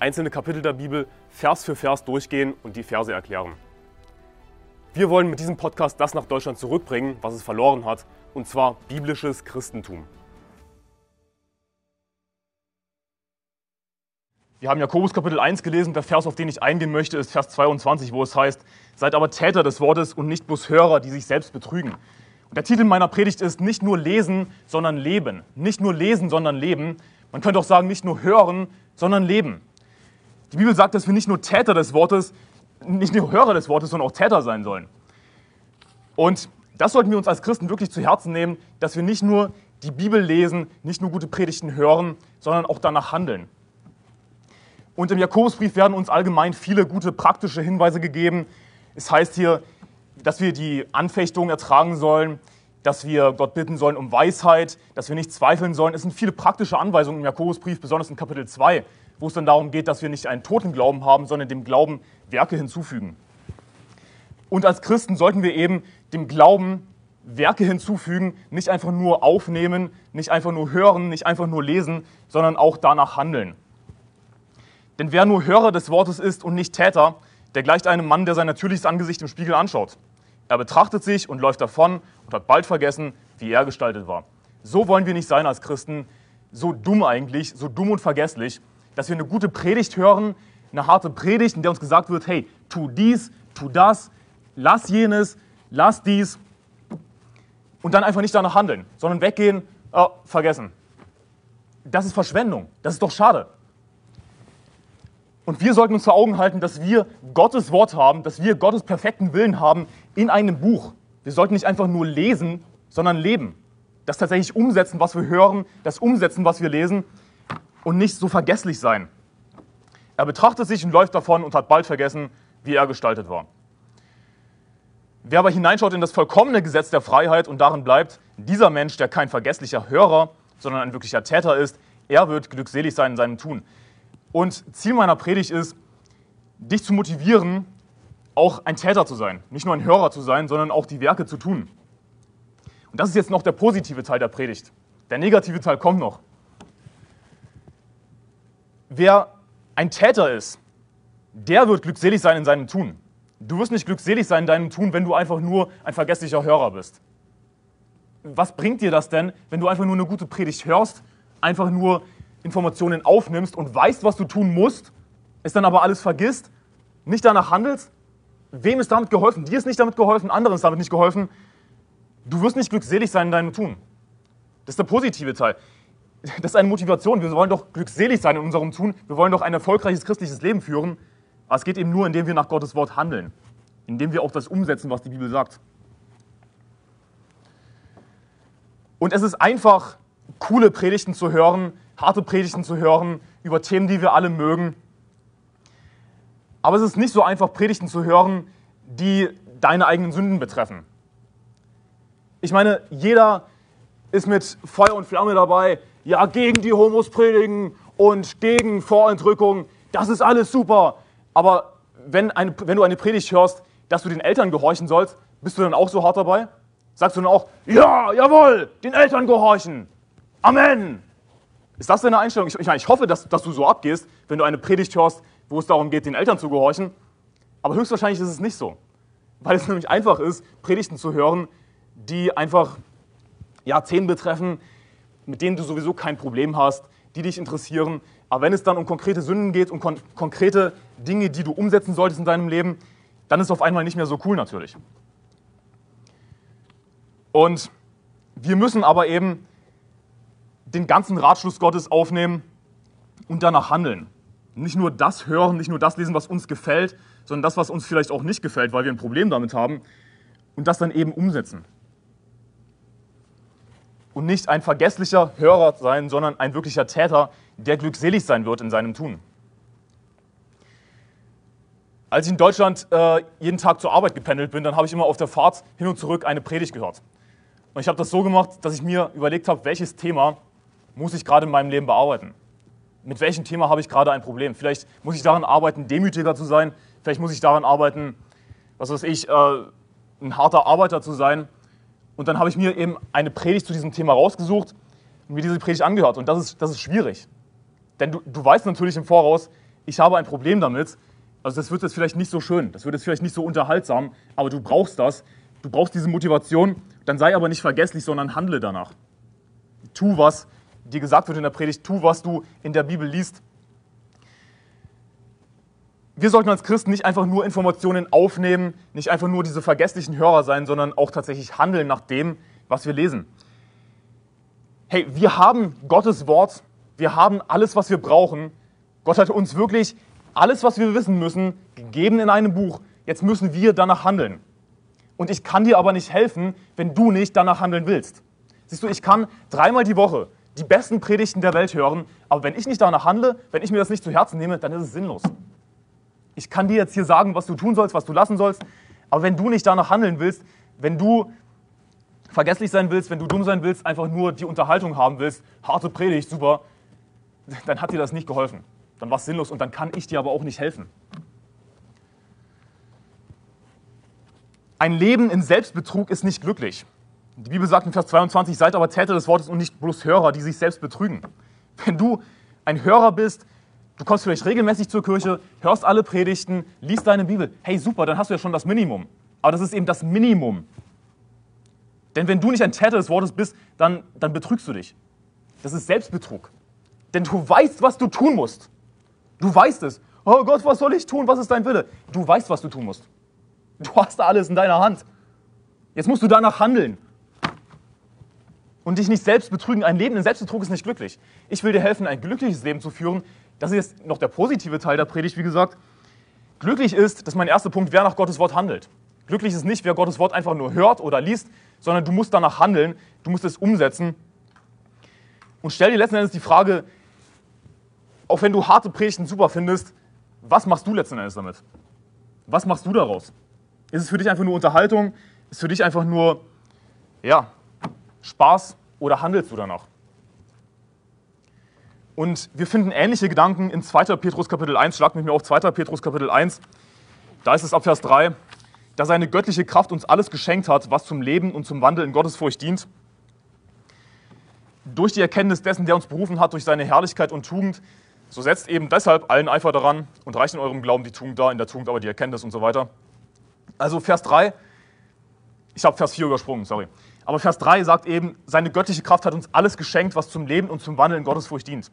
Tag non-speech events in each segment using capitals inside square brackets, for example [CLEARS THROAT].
einzelne Kapitel der Bibel Vers für Vers durchgehen und die Verse erklären. Wir wollen mit diesem Podcast das nach Deutschland zurückbringen, was es verloren hat, und zwar biblisches Christentum. Wir haben Jakobus Kapitel 1 gelesen. Der Vers, auf den ich eingehen möchte, ist Vers 22, wo es heißt, seid aber Täter des Wortes und nicht bloß Hörer, die sich selbst betrügen. Und der Titel meiner Predigt ist nicht nur lesen, sondern leben. Nicht nur lesen, sondern leben. Man könnte auch sagen, nicht nur hören, sondern leben. Die Bibel sagt, dass wir nicht nur Täter des Wortes, nicht nur Hörer des Wortes, sondern auch Täter sein sollen. Und das sollten wir uns als Christen wirklich zu Herzen nehmen, dass wir nicht nur die Bibel lesen, nicht nur gute Predigten hören, sondern auch danach handeln. Und im Jakobusbrief werden uns allgemein viele gute praktische Hinweise gegeben. Es heißt hier, dass wir die Anfechtung ertragen sollen, dass wir Gott bitten sollen um Weisheit, dass wir nicht zweifeln sollen. Es sind viele praktische Anweisungen im Jakobusbrief, besonders in Kapitel 2, wo es dann darum geht, dass wir nicht einen toten Glauben haben, sondern dem Glauben Werke hinzufügen. Und als Christen sollten wir eben dem Glauben Werke hinzufügen, nicht einfach nur aufnehmen, nicht einfach nur hören, nicht einfach nur lesen, sondern auch danach handeln. Denn wer nur Hörer des Wortes ist und nicht Täter, der gleicht einem Mann, der sein natürliches Angesicht im Spiegel anschaut. Er betrachtet sich und läuft davon und hat bald vergessen, wie er gestaltet war. So wollen wir nicht sein als Christen, so dumm eigentlich, so dumm und vergesslich, dass wir eine gute Predigt hören, eine harte Predigt, in der uns gesagt wird, hey, tu dies, tu das, lass jenes, lass dies und dann einfach nicht danach handeln, sondern weggehen, oh, vergessen. Das ist Verschwendung, das ist doch schade. Und wir sollten uns vor Augen halten, dass wir Gottes Wort haben, dass wir Gottes perfekten Willen haben in einem Buch. Wir sollten nicht einfach nur lesen, sondern leben. Das tatsächlich umsetzen, was wir hören, das umsetzen, was wir lesen und nicht so vergesslich sein. Er betrachtet sich und läuft davon und hat bald vergessen, wie er gestaltet war. Wer aber hineinschaut in das vollkommene Gesetz der Freiheit und darin bleibt, dieser Mensch, der kein vergesslicher Hörer, sondern ein wirklicher Täter ist, er wird glückselig sein in seinem Tun. Und Ziel meiner Predigt ist, dich zu motivieren, auch ein Täter zu sein. Nicht nur ein Hörer zu sein, sondern auch die Werke zu tun. Und das ist jetzt noch der positive Teil der Predigt. Der negative Teil kommt noch. Wer ein Täter ist, der wird glückselig sein in seinem Tun. Du wirst nicht glückselig sein in deinem Tun, wenn du einfach nur ein vergesslicher Hörer bist. Was bringt dir das denn, wenn du einfach nur eine gute Predigt hörst, einfach nur Informationen aufnimmst und weißt, was du tun musst, es dann aber alles vergisst, nicht danach handelst? Wem ist damit geholfen? Dir ist nicht damit geholfen, anderen ist damit nicht geholfen. Du wirst nicht glückselig sein in deinem Tun. Das ist der positive Teil [LAUGHS] das ist eine Motivation. Wir wollen doch glückselig sein in unserem Tun. Wir wollen doch ein erfolgreiches christliches Leben führen. Aber es geht eben nur, indem wir nach Gottes Wort handeln. Indem wir auch das umsetzen, was die Bibel sagt. Und es ist einfach, coole Predigten zu hören, harte Predigten zu hören über Themen, die wir alle mögen. Aber es ist nicht so einfach, Predigten zu hören, die deine eigenen Sünden betreffen. Ich meine, jeder ist mit Feuer und Flamme dabei, ja, gegen die Homos predigen und gegen Vorentrückung, das ist alles super. Aber wenn, eine, wenn du eine Predigt hörst, dass du den Eltern gehorchen sollst, bist du dann auch so hart dabei? Sagst du dann auch, ja, jawohl, den Eltern gehorchen. Amen. Ist das deine Einstellung? Ich, ich, meine, ich hoffe, dass, dass du so abgehst, wenn du eine Predigt hörst, wo es darum geht, den Eltern zu gehorchen. Aber höchstwahrscheinlich ist es nicht so. Weil es nämlich einfach ist, Predigten zu hören, die einfach ja, Themen betreffen, mit denen du sowieso kein Problem hast, die dich interessieren. Aber wenn es dann um konkrete Sünden geht, um kon konkrete Dinge, die du umsetzen solltest in deinem Leben, dann ist es auf einmal nicht mehr so cool natürlich. Und wir müssen aber eben den ganzen Ratschluss Gottes aufnehmen und danach handeln. Nicht nur das hören, nicht nur das lesen, was uns gefällt, sondern das, was uns vielleicht auch nicht gefällt, weil wir ein Problem damit haben, und das dann eben umsetzen und nicht ein vergesslicher Hörer sein, sondern ein wirklicher Täter, der glückselig sein wird in seinem Tun. Als ich in Deutschland äh, jeden Tag zur Arbeit gependelt bin, dann habe ich immer auf der Fahrt hin und zurück eine Predigt gehört. Und ich habe das so gemacht, dass ich mir überlegt habe, welches Thema muss ich gerade in meinem Leben bearbeiten. Mit welchem Thema habe ich gerade ein Problem? Vielleicht muss ich daran arbeiten, demütiger zu sein. Vielleicht muss ich daran arbeiten, was weiß ich, äh, ein harter Arbeiter zu sein. Und dann habe ich mir eben eine Predigt zu diesem Thema rausgesucht und mir diese Predigt angehört. Und das ist, das ist schwierig. Denn du, du weißt natürlich im Voraus, ich habe ein Problem damit also das wird jetzt vielleicht nicht so schön, das wird jetzt vielleicht nicht so unterhaltsam, aber du brauchst das. Du brauchst diese Motivation. Dann sei aber nicht vergesslich, sondern handle danach. Tu, was dir gesagt wird in der Predigt, tu, was du in der Bibel liest. Wir sollten als Christen nicht einfach nur Informationen aufnehmen, nicht einfach nur diese vergesslichen Hörer sein, sondern auch tatsächlich handeln nach dem, was wir lesen. Hey, wir haben Gottes Wort, wir haben alles, was wir brauchen. Gott hat uns wirklich alles, was wir wissen müssen, gegeben in einem Buch. Jetzt müssen wir danach handeln. Und ich kann dir aber nicht helfen, wenn du nicht danach handeln willst. Siehst du, ich kann dreimal die Woche die besten Predigten der Welt hören, aber wenn ich nicht danach handle, wenn ich mir das nicht zu Herzen nehme, dann ist es sinnlos. Ich kann dir jetzt hier sagen, was du tun sollst, was du lassen sollst, aber wenn du nicht danach handeln willst, wenn du vergesslich sein willst, wenn du dumm sein willst, einfach nur die Unterhaltung haben willst, harte Predigt, super, dann hat dir das nicht geholfen dann war es sinnlos und dann kann ich dir aber auch nicht helfen. Ein Leben in Selbstbetrug ist nicht glücklich. Die Bibel sagt in Vers 22, seid aber Täter des Wortes und nicht bloß Hörer, die sich selbst betrügen. Wenn du ein Hörer bist, du kommst vielleicht regelmäßig zur Kirche, hörst alle Predigten, liest deine Bibel, hey super, dann hast du ja schon das Minimum. Aber das ist eben das Minimum. Denn wenn du nicht ein Täter des Wortes bist, dann, dann betrügst du dich. Das ist Selbstbetrug. Denn du weißt, was du tun musst. Du weißt es. Oh Gott, was soll ich tun? Was ist dein Wille? Du weißt, was du tun musst. Du hast alles in deiner Hand. Jetzt musst du danach handeln. Und dich nicht selbst betrügen. Ein Leben in Selbstbetrug ist nicht glücklich. Ich will dir helfen, ein glückliches Leben zu führen. Das ist jetzt noch der positive Teil der Predigt, wie gesagt. Glücklich ist, das ist mein erster Punkt, wer nach Gottes Wort handelt. Glücklich ist nicht, wer Gottes Wort einfach nur hört oder liest, sondern du musst danach handeln, du musst es umsetzen. Und stell dir letzten Endes die Frage, auch wenn du harte Predigten super findest, was machst du letzten Endes damit? Was machst du daraus? Ist es für dich einfach nur Unterhaltung? Ist es für dich einfach nur, ja, Spaß oder handelst du danach? Und wir finden ähnliche Gedanken in 2. Petrus Kapitel 1. Schlag mich mir auf 2. Petrus Kapitel 1. Da ist es ab Vers 3, da seine göttliche Kraft uns alles geschenkt hat, was zum Leben und zum Wandel in Gottesfurcht dient. Durch die Erkenntnis dessen, der uns berufen hat, durch seine Herrlichkeit und Tugend, so setzt eben deshalb allen Eifer daran und reicht in eurem Glauben die Tugend da, in der Tugend aber die Erkenntnis und so weiter. Also Vers 3, ich habe Vers 4 übersprungen, sorry. Aber Vers 3 sagt eben, seine göttliche Kraft hat uns alles geschenkt, was zum Leben und zum Wandel in Gottesfurcht dient.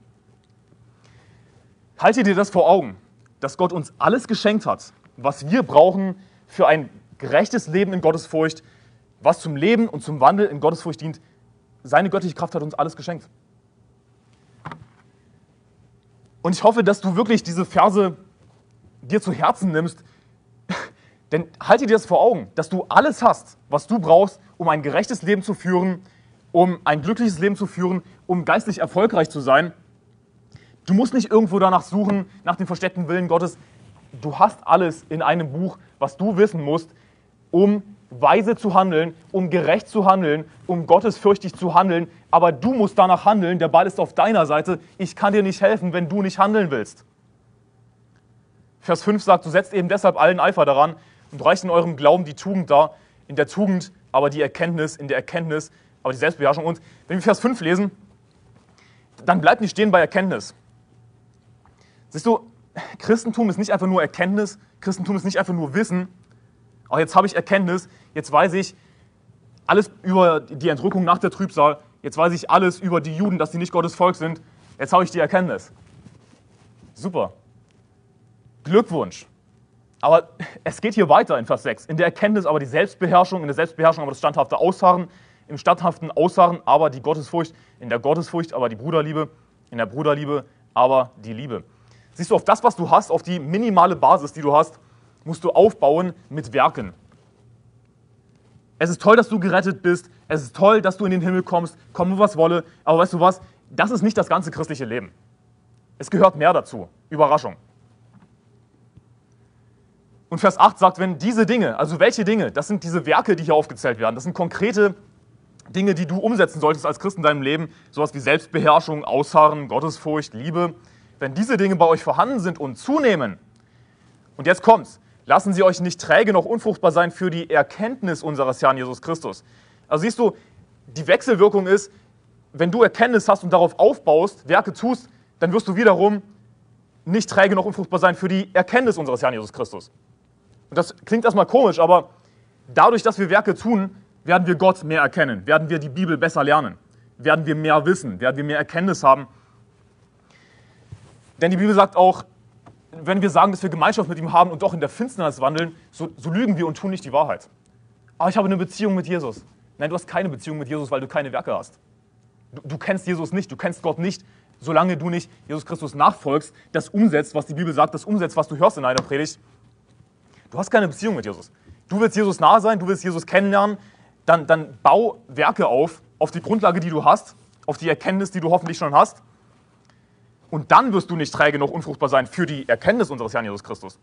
Halte dir das vor Augen, dass Gott uns alles geschenkt hat, was wir brauchen für ein gerechtes Leben in Gottesfurcht, was zum Leben und zum Wandel in Gottesfurcht dient. Seine göttliche Kraft hat uns alles geschenkt. Und ich hoffe, dass du wirklich diese Verse dir zu Herzen nimmst. Denn halte dir das vor Augen, dass du alles hast, was du brauchst, um ein gerechtes Leben zu führen, um ein glückliches Leben zu führen, um geistlich erfolgreich zu sein. Du musst nicht irgendwo danach suchen, nach dem versteckten Willen Gottes. Du hast alles in einem Buch, was du wissen musst, um weise zu handeln, um gerecht zu handeln, um gottesfürchtig zu handeln. Aber du musst danach handeln, der Ball ist auf deiner Seite. Ich kann dir nicht helfen, wenn du nicht handeln willst. Vers 5 sagt, du setzt eben deshalb allen Eifer daran und reicht in eurem Glauben die Tugend dar, in der Tugend aber die Erkenntnis, in der Erkenntnis aber die Selbstbeherrschung. Und wenn wir Vers 5 lesen, dann bleibt nicht stehen bei Erkenntnis. Siehst du, Christentum ist nicht einfach nur Erkenntnis, Christentum ist nicht einfach nur Wissen, auch jetzt habe ich Erkenntnis, jetzt weiß ich alles über die Entrückung nach der Trübsal, jetzt weiß ich alles über die Juden, dass sie nicht Gottes Volk sind, jetzt habe ich die Erkenntnis. Super. Glückwunsch. Aber [LAUGHS] es geht hier weiter in Vers 6. In der Erkenntnis aber die Selbstbeherrschung, in der Selbstbeherrschung aber das standhafte Ausharren, im standhaften Ausharren aber die Gottesfurcht, in der Gottesfurcht aber die Bruderliebe, in der Bruderliebe aber die Liebe. Siehst du, auf das, was du hast, auf die minimale Basis, die du hast, musst du aufbauen mit Werken. Es ist toll, dass du gerettet bist. Es ist toll, dass du in den Himmel kommst, komme was wolle. Aber weißt du was? Das ist nicht das ganze christliche Leben. Es gehört mehr dazu. Überraschung. Und Vers 8 sagt, wenn diese Dinge, also welche Dinge, das sind diese Werke, die hier aufgezählt werden, das sind konkrete Dinge, die du umsetzen solltest als Christ in deinem Leben, sowas wie Selbstbeherrschung, Ausharren, Gottesfurcht, Liebe. Wenn diese Dinge bei euch vorhanden sind und zunehmen, und jetzt kommt's, lassen sie euch nicht träge noch unfruchtbar sein für die Erkenntnis unseres Herrn Jesus Christus. Also siehst du, die Wechselwirkung ist, wenn du Erkenntnis hast und darauf aufbaust, Werke tust, dann wirst du wiederum nicht träge noch unfruchtbar sein für die Erkenntnis unseres Herrn Jesus Christus. Und das klingt erstmal komisch, aber dadurch, dass wir Werke tun, werden wir Gott mehr erkennen, werden wir die Bibel besser lernen, werden wir mehr wissen, werden wir mehr Erkenntnis haben. Denn die Bibel sagt auch, wenn wir sagen, dass wir Gemeinschaft mit ihm haben und doch in der Finsternis wandeln, so, so lügen wir und tun nicht die Wahrheit. Aber ich habe eine Beziehung mit Jesus. Nein, du hast keine Beziehung mit Jesus, weil du keine Werke hast. Du, du kennst Jesus nicht, du kennst Gott nicht, solange du nicht Jesus Christus nachfolgst, das umsetzt, was die Bibel sagt, das umsetzt, was du hörst in einer Predigt. Du hast keine Beziehung mit Jesus. Du willst Jesus nahe sein, du willst Jesus kennenlernen, dann, dann bau Werke auf, auf die Grundlage, die du hast, auf die Erkenntnis, die du hoffentlich schon hast. Und dann wirst du nicht träge noch unfruchtbar sein für die Erkenntnis unseres Herrn Jesus Christus.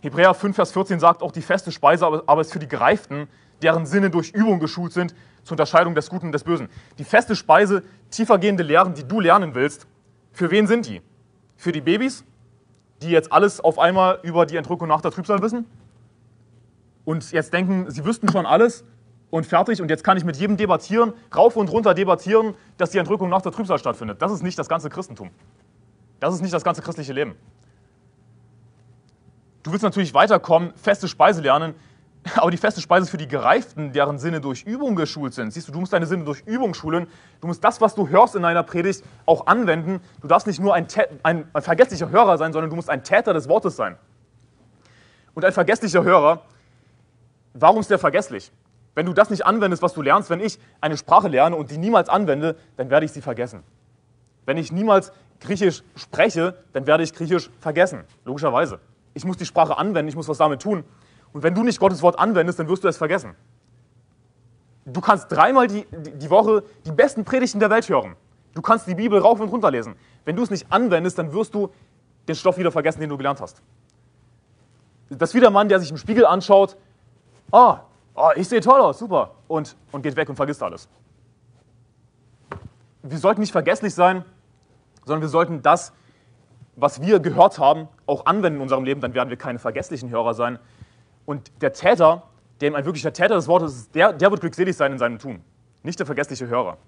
Hebräer 5, Vers 14 sagt auch, die feste Speise aber ist für die Gereiften, deren Sinne durch Übung geschult sind, zur Unterscheidung des Guten und des Bösen. Die feste Speise, tiefergehende Lehren, die du lernen willst, für wen sind die? Für die Babys, die jetzt alles auf einmal über die Entrückung nach der Trübsal wissen? Und jetzt denken, sie wüssten schon alles und fertig und jetzt kann ich mit jedem debattieren, rauf und runter debattieren, dass die Entrückung nach der Trübsal stattfindet. Das ist nicht das ganze Christentum. Das ist nicht das ganze christliche Leben. Du willst natürlich weiterkommen, feste Speise lernen, [LAUGHS] aber die feste Speise ist für die Gereiften, deren Sinne durch Übung geschult sind. Siehst du, du musst deine Sinne durch Übung schulen. Du musst das, was du hörst in deiner Predigt, auch anwenden. Du darfst nicht nur ein, ein, ein vergesslicher Hörer sein, sondern du musst ein Täter des Wortes sein. Und ein vergesslicher Hörer, warum ist der vergesslich? Wenn du das nicht anwendest, was du lernst, wenn ich eine Sprache lerne und die niemals anwende, dann werde ich sie vergessen. Wenn ich niemals Griechisch spreche, dann werde ich Griechisch vergessen, logischerweise. Ich muss die Sprache anwenden, ich muss was damit tun. Und wenn du nicht Gottes Wort anwendest, dann wirst du es vergessen. Du kannst dreimal die, die Woche die besten Predigten der Welt hören. Du kannst die Bibel rauf und runter lesen. Wenn du es nicht anwendest, dann wirst du den Stoff wieder vergessen, den du gelernt hast. Das ist wie der Mann, der sich im Spiegel anschaut, ah, oh, ich sehe toll aus, super, und, und geht weg und vergisst alles. Wir sollten nicht vergesslich sein, sondern wir sollten das, was wir gehört haben, auch anwenden in unserem Leben, dann werden wir keine vergesslichen Hörer sein. Und der Täter, dem ein wirklicher Täter des Wortes ist, der, der wird glückselig sein in seinem Tun, nicht der vergessliche Hörer.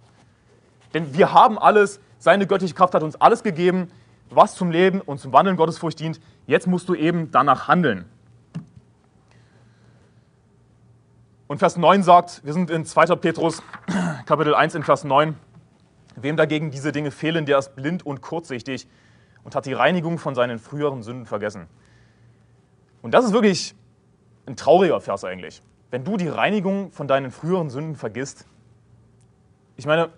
Denn wir haben alles, seine göttliche Kraft hat uns alles gegeben, was zum Leben und zum Wandeln Gottesfurcht dient. Jetzt musst du eben danach handeln. Und Vers 9 sagt, wir sind in 2. Petrus, [CLEARS THROAT] Kapitel 1 in Vers 9, wem dagegen diese Dinge fehlen, der ist blind und kurzsichtig und hat die Reinigung von seinen früheren Sünden vergessen. Und das ist wirklich ein trauriger Vers eigentlich. Wenn du die Reinigung von deinen früheren Sünden vergisst, ich meine,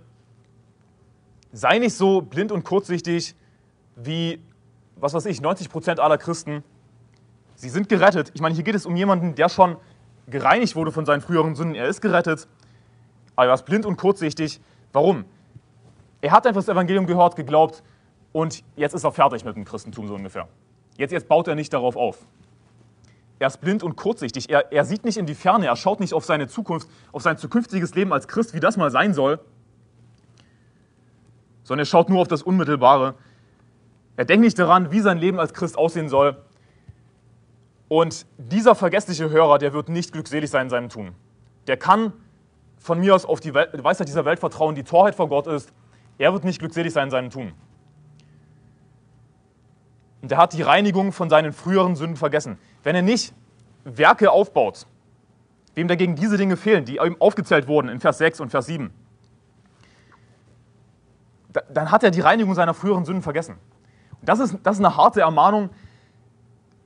sei nicht so blind und kurzsichtig wie, was weiß ich, 90 Prozent aller Christen. Sie sind gerettet. Ich meine, hier geht es um jemanden, der schon gereinigt wurde von seinen früheren Sünden. Er ist gerettet, aber er ist blind und kurzsichtig. Warum? Er hat einfach das Evangelium gehört, geglaubt und jetzt ist er fertig mit dem Christentum so ungefähr. Jetzt, jetzt baut er nicht darauf auf. Er ist blind und kurzsichtig. Er, er sieht nicht in die Ferne. Er schaut nicht auf seine Zukunft, auf sein zukünftiges Leben als Christ, wie das mal sein soll, sondern er schaut nur auf das Unmittelbare. Er denkt nicht daran, wie sein Leben als Christ aussehen soll. Und dieser vergessliche Hörer, der wird nicht glückselig sein in seinem Tun. Der kann von mir aus auf die Weisheit dieser Welt vertrauen, die Torheit vor Gott ist. Er wird nicht glückselig sein in seinem Tun. Und er hat die Reinigung von seinen früheren Sünden vergessen. Wenn er nicht Werke aufbaut, wem dagegen diese Dinge fehlen, die ihm aufgezählt wurden in Vers 6 und Vers 7, dann hat er die Reinigung seiner früheren Sünden vergessen. Und das ist, das ist eine harte Ermahnung,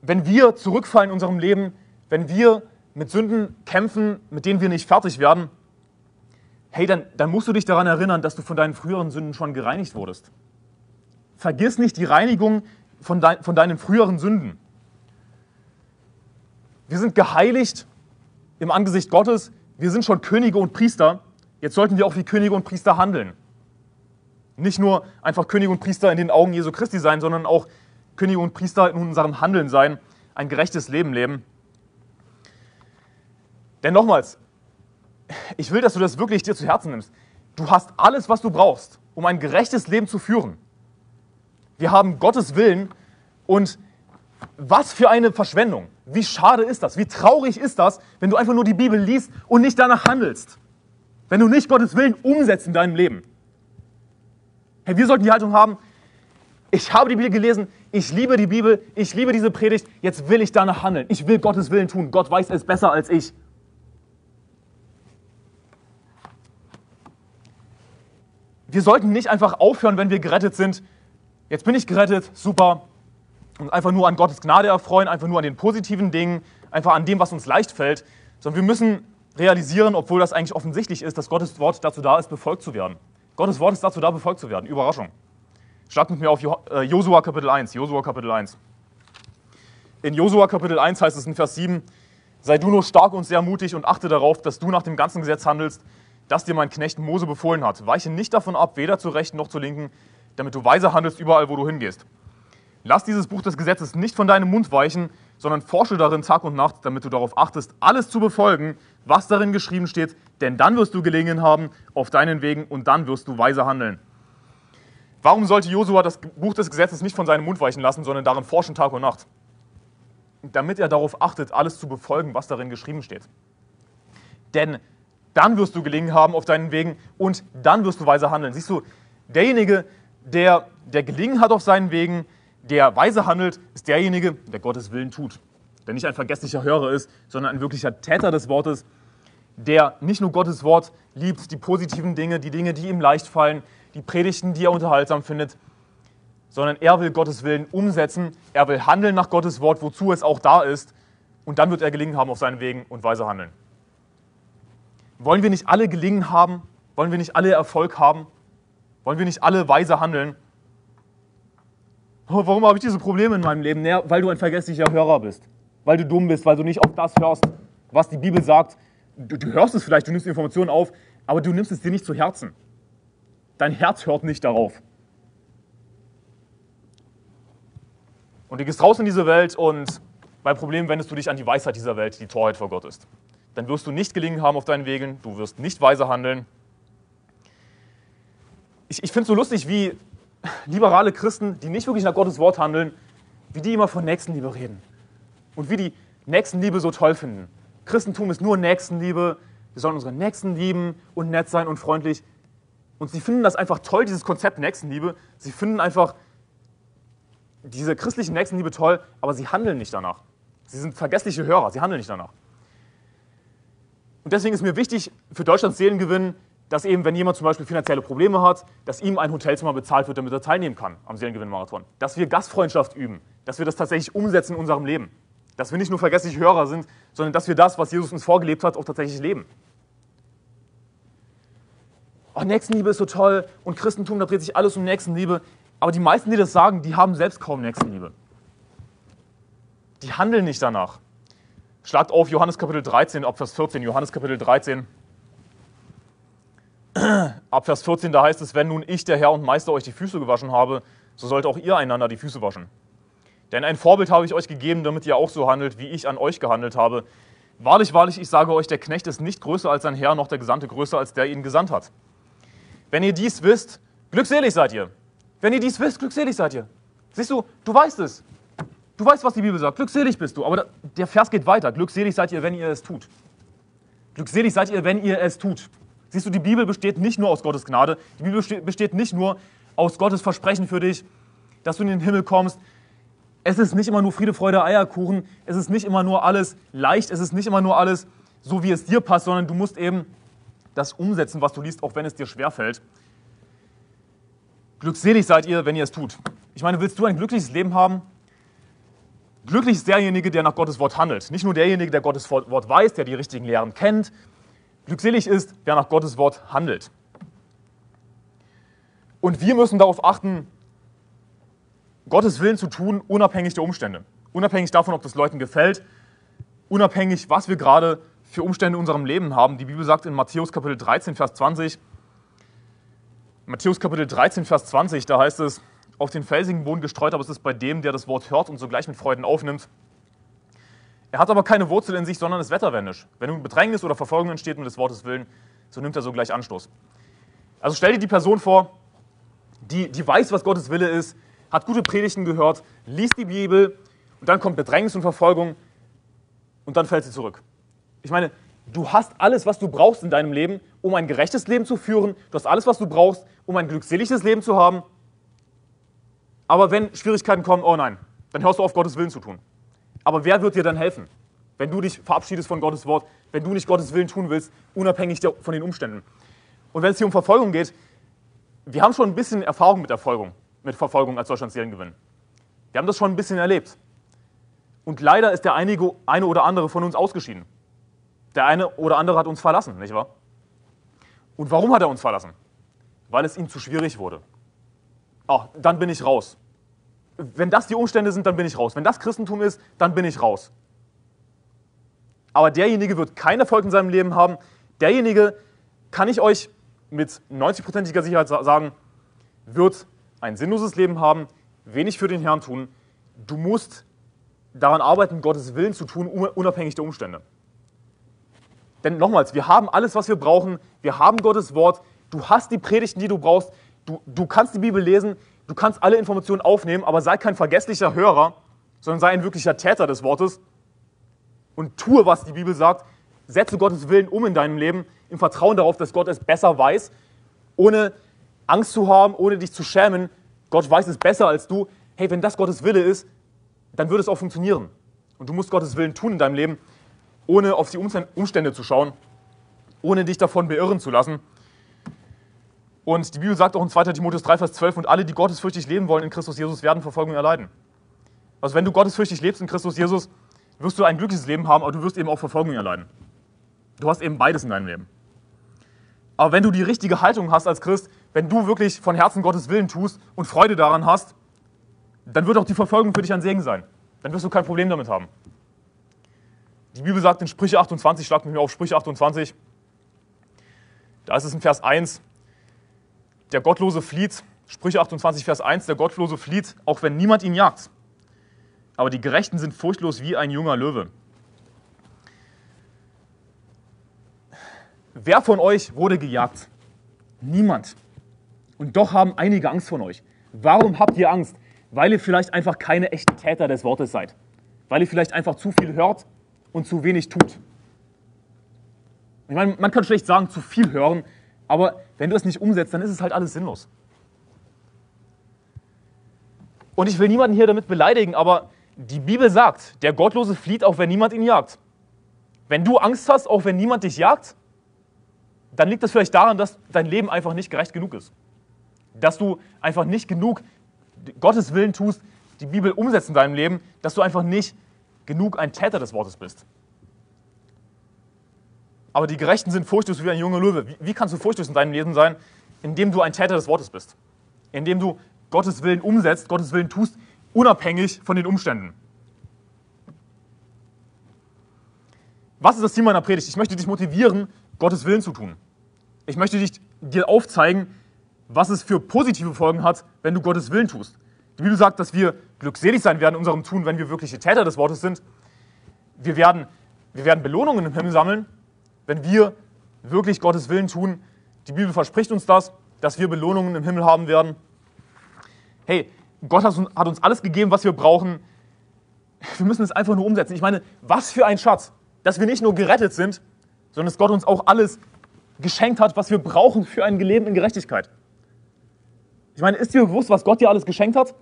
wenn wir zurückfallen in unserem Leben, wenn wir mit Sünden kämpfen, mit denen wir nicht fertig werden, hey, dann, dann musst du dich daran erinnern, dass du von deinen früheren Sünden schon gereinigt wurdest. Vergiss nicht die Reinigung von, dein, von deinen früheren Sünden. Wir sind geheiligt im Angesicht Gottes, wir sind schon Könige und Priester, jetzt sollten wir auch wie Könige und Priester handeln. Nicht nur einfach Könige und Priester in den Augen Jesu Christi sein, sondern auch Könige und Priester in unserem Handeln sein, ein gerechtes Leben leben. Denn nochmals, ich will, dass du das wirklich dir zu Herzen nimmst. Du hast alles, was du brauchst, um ein gerechtes Leben zu führen. Wir haben Gottes Willen und was für eine Verschwendung. Wie schade ist das? Wie traurig ist das, wenn du einfach nur die Bibel liest und nicht danach handelst? Wenn du nicht Gottes Willen umsetzt in deinem Leben. Hey, wir sollten die Haltung haben, ich habe die Bibel gelesen, ich liebe die Bibel, ich liebe diese Predigt, jetzt will ich danach handeln. Ich will Gottes Willen tun. Gott weiß es besser als ich. Wir sollten nicht einfach aufhören, wenn wir gerettet sind. Jetzt bin ich gerettet, super. Und einfach nur an Gottes Gnade erfreuen, einfach nur an den positiven Dingen, einfach an dem, was uns leicht fällt. Sondern wir müssen realisieren, obwohl das eigentlich offensichtlich ist, dass Gottes Wort dazu da ist, befolgt zu werden. Gottes Wort ist dazu da, befolgt zu werden. Überraschung. Schlag mit mir auf äh, Josua Kapitel 1. Josua Kapitel 1. In Josua Kapitel 1 heißt es in Vers 7, sei du nur stark und sehr mutig und achte darauf, dass du nach dem ganzen Gesetz handelst, das dir mein Knecht Mose befohlen hat. Weiche nicht davon ab, weder zur rechten noch zur linken, damit du weise handelst überall, wo du hingehst. Lass dieses Buch des Gesetzes nicht von deinem Mund weichen, sondern forsche darin Tag und Nacht, damit du darauf achtest, alles zu befolgen, was darin geschrieben steht, denn dann wirst du gelingen haben auf deinen Wegen und dann wirst du weise handeln. Warum sollte Josua das Buch des Gesetzes nicht von seinem Mund weichen lassen, sondern darin forschen Tag und Nacht? Damit er darauf achtet, alles zu befolgen, was darin geschrieben steht. Denn dann wirst du gelingen haben auf deinen Wegen und dann wirst du weise handeln. Siehst du, derjenige, der, der gelingen hat auf seinen Wegen, der weise handelt, ist derjenige, der Gottes Willen tut. Der nicht ein vergesslicher Hörer ist, sondern ein wirklicher Täter des Wortes, der nicht nur Gottes Wort liebt, die positiven Dinge, die Dinge, die ihm leicht fallen, die Predigten, die er unterhaltsam findet, sondern er will Gottes Willen umsetzen, er will handeln nach Gottes Wort, wozu es auch da ist, und dann wird er gelingen haben auf seinen Wegen und weise handeln. Wollen wir nicht alle gelingen haben? Wollen wir nicht alle Erfolg haben? Wollen wir nicht alle weise handeln? Oh, warum habe ich diese Probleme in meinem Leben? Naja, weil du ein vergesslicher Hörer bist. Weil du dumm bist, weil du nicht auf das hörst, was die Bibel sagt. Du, du hörst es vielleicht, du nimmst Informationen auf, aber du nimmst es dir nicht zu Herzen. Dein Herz hört nicht darauf. Und du gehst raus in diese Welt und bei Problemen wendest du dich an die Weisheit dieser Welt, die Torheit vor Gott ist. Dann wirst du nicht gelingen haben auf deinen Wegen, du wirst nicht weise handeln. Ich, ich finde es so lustig, wie liberale Christen, die nicht wirklich nach Gottes Wort handeln, wie die immer von Nächstenliebe reden. Und wie die Nächstenliebe so toll finden. Christentum ist nur Nächstenliebe. Wir sollen unsere Nächsten lieben und nett sein und freundlich. Und sie finden das einfach toll, dieses Konzept Nächstenliebe. Sie finden einfach diese christliche Nächstenliebe toll, aber sie handeln nicht danach. Sie sind vergessliche Hörer, sie handeln nicht danach. Und deswegen ist mir wichtig für Deutschlands Seelengewinn, dass eben, wenn jemand zum Beispiel finanzielle Probleme hat, dass ihm ein Hotelzimmer bezahlt wird, damit er teilnehmen kann am Seelengewinn-Marathon. Dass wir Gastfreundschaft üben, dass wir das tatsächlich umsetzen in unserem Leben. Dass wir nicht nur vergessliche Hörer sind, sondern dass wir das, was Jesus uns vorgelebt hat, auch tatsächlich leben. Oh, Nächstenliebe ist so toll und Christentum, da dreht sich alles um Nächstenliebe. Aber die meisten, die das sagen, die haben selbst kaum Nächstenliebe. Die handeln nicht danach. Schlagt auf Johannes Kapitel 13, ab Vers 14. Johannes Kapitel 13, [CLEARS THROAT] Ab Vers 14, da heißt es, wenn nun ich, der Herr und Meister, euch die Füße gewaschen habe, so sollt auch ihr einander die Füße waschen. Denn ein Vorbild habe ich euch gegeben, damit ihr auch so handelt, wie ich an euch gehandelt habe. Wahrlich, wahrlich, ich sage euch, der Knecht ist nicht größer als sein Herr, noch der Gesandte größer als der ihn gesandt hat. Wenn ihr dies wisst, glückselig seid ihr. Wenn ihr dies wisst, glückselig seid ihr. Siehst du, du weißt es. Du weißt, was die Bibel sagt. Glückselig bist du. Aber der Vers geht weiter. Glückselig seid ihr, wenn ihr es tut. Glückselig seid ihr, wenn ihr es tut. Siehst du, die Bibel besteht nicht nur aus Gottes Gnade, die Bibel besteht nicht nur aus Gottes Versprechen für dich, dass du in den Himmel kommst. Es ist nicht immer nur Friede, Freude, Eierkuchen, es ist nicht immer nur alles leicht, es ist nicht immer nur alles so, wie es dir passt, sondern du musst eben das umsetzen, was du liest, auch wenn es dir schwerfällt. Glückselig seid ihr, wenn ihr es tut. Ich meine, willst du ein glückliches Leben haben? Glücklich ist derjenige, der nach Gottes Wort handelt. Nicht nur derjenige, der Gottes Wort weiß, der die richtigen Lehren kennt, Glückselig ist, wer nach Gottes Wort handelt. Und wir müssen darauf achten, Gottes Willen zu tun, unabhängig der Umstände. Unabhängig davon, ob das Leuten gefällt, unabhängig, was wir gerade für Umstände in unserem Leben haben. Die Bibel sagt in Matthäus Kapitel 13, Vers 20, Matthäus Kapitel 13, Vers 20, da heißt es, auf den felsigen Boden gestreut, aber es ist bei dem, der das Wort hört und sogleich mit Freuden aufnimmt. Er hat aber keine Wurzel in sich, sondern ist wetterwendisch. Wenn nun Bedrängnis oder Verfolgung entsteht um des Wortes willen, so nimmt er sogleich Anstoß. Also stell dir die Person vor, die, die weiß, was Gottes Wille ist, hat gute Predigten gehört, liest die Bibel und dann kommt Bedrängnis und Verfolgung und dann fällt sie zurück. Ich meine, du hast alles, was du brauchst in deinem Leben, um ein gerechtes Leben zu führen. Du hast alles, was du brauchst, um ein glückseliges Leben zu haben. Aber wenn Schwierigkeiten kommen, oh nein, dann hörst du auf, Gottes Willen zu tun. Aber wer wird dir dann helfen, wenn du dich verabschiedest von Gottes Wort, wenn du nicht Gottes Willen tun willst, unabhängig von den Umständen? Und wenn es hier um Verfolgung geht, wir haben schon ein bisschen Erfahrung mit Erfolgung, mit Verfolgung als Deutschlands Seelengewinn. Wir haben das schon ein bisschen erlebt. Und leider ist der einige, eine oder andere von uns ausgeschieden. Der eine oder andere hat uns verlassen, nicht wahr? Und warum hat er uns verlassen? Weil es ihm zu schwierig wurde. Ach, dann bin ich raus. Wenn das die Umstände sind, dann bin ich raus. Wenn das Christentum ist, dann bin ich raus. Aber derjenige wird keinen Erfolg in seinem Leben haben. Derjenige, kann ich euch mit 90%iger Sicherheit sagen, wird ein sinnloses Leben haben, wenig für den Herrn tun. Du musst daran arbeiten, Gottes Willen zu tun, unabhängig der Umstände. Denn nochmals, wir haben alles, was wir brauchen. Wir haben Gottes Wort. Du hast die Predigten, die du brauchst. Du, du kannst die Bibel lesen. Du kannst alle Informationen aufnehmen, aber sei kein vergesslicher Hörer, sondern sei ein wirklicher Täter des Wortes und tue, was die Bibel sagt. Setze Gottes Willen um in deinem Leben im Vertrauen darauf, dass Gott es besser weiß, ohne Angst zu haben, ohne dich zu schämen. Gott weiß es besser als du. Hey, wenn das Gottes Wille ist, dann würde es auch funktionieren. Und du musst Gottes Willen tun in deinem Leben, ohne auf die Umstände zu schauen, ohne dich davon beirren zu lassen. Und die Bibel sagt auch in 2. Timotheus 3, Vers 12, und alle, die gottesfürchtig leben wollen in Christus Jesus, werden Verfolgung erleiden. Also wenn du gottesfürchtig lebst in Christus Jesus, wirst du ein glückliches Leben haben, aber du wirst eben auch Verfolgung erleiden. Du hast eben beides in deinem Leben. Aber wenn du die richtige Haltung hast als Christ, wenn du wirklich von Herzen Gottes Willen tust und Freude daran hast, dann wird auch die Verfolgung für dich ein Segen sein. Dann wirst du kein Problem damit haben. Die Bibel sagt in Sprüche 28, schlag mit mir auf Sprüche 28, da ist es in Vers 1, der Gottlose flieht, Sprüche 28, Vers 1, der Gottlose flieht, auch wenn niemand ihn jagt. Aber die Gerechten sind furchtlos wie ein junger Löwe. Wer von euch wurde gejagt? Niemand. Und doch haben einige Angst von euch. Warum habt ihr Angst? Weil ihr vielleicht einfach keine echten Täter des Wortes seid. Weil ihr vielleicht einfach zu viel hört und zu wenig tut. Ich meine, man kann schlecht sagen, zu viel hören, aber wenn du es nicht umsetzt, dann ist es halt alles sinnlos. Und ich will niemanden hier damit beleidigen, aber die Bibel sagt, der Gottlose flieht, auch wenn niemand ihn jagt. Wenn du Angst hast, auch wenn niemand dich jagt, dann liegt das vielleicht daran, dass dein Leben einfach nicht gerecht genug ist. Dass du einfach nicht genug Gottes Willen tust, die Bibel umsetzt in deinem Leben, dass du einfach nicht genug ein Täter des Wortes bist. Aber die Gerechten sind furchtlos wie ein junger Löwe. Wie, wie kannst du furchtlos in deinem Leben sein? Indem du ein Täter des Wortes bist. Indem du Gottes Willen umsetzt, Gottes Willen tust, unabhängig von den Umständen. Was ist das Ziel meiner Predigt? Ich möchte dich motivieren, Gottes Willen zu tun. Ich möchte dich, dir aufzeigen, was es für positive Folgen hat, wenn du Gottes Willen tust. Die Bibel sagt, dass wir glückselig sein werden in unserem Tun, wenn wir wirkliche Täter des Wortes sind. Wir werden, wir werden Belohnungen im Himmel sammeln wenn wir wirklich Gottes Willen tun. Die Bibel verspricht uns das, dass wir Belohnungen im Himmel haben werden. Hey, Gott hat uns alles gegeben, was wir brauchen. Wir müssen es einfach nur umsetzen. Ich meine, was für ein Schatz, dass wir nicht nur gerettet sind, sondern dass Gott uns auch alles geschenkt hat, was wir brauchen für ein Leben in Gerechtigkeit. Ich meine, ist dir bewusst, was Gott dir alles geschenkt hat?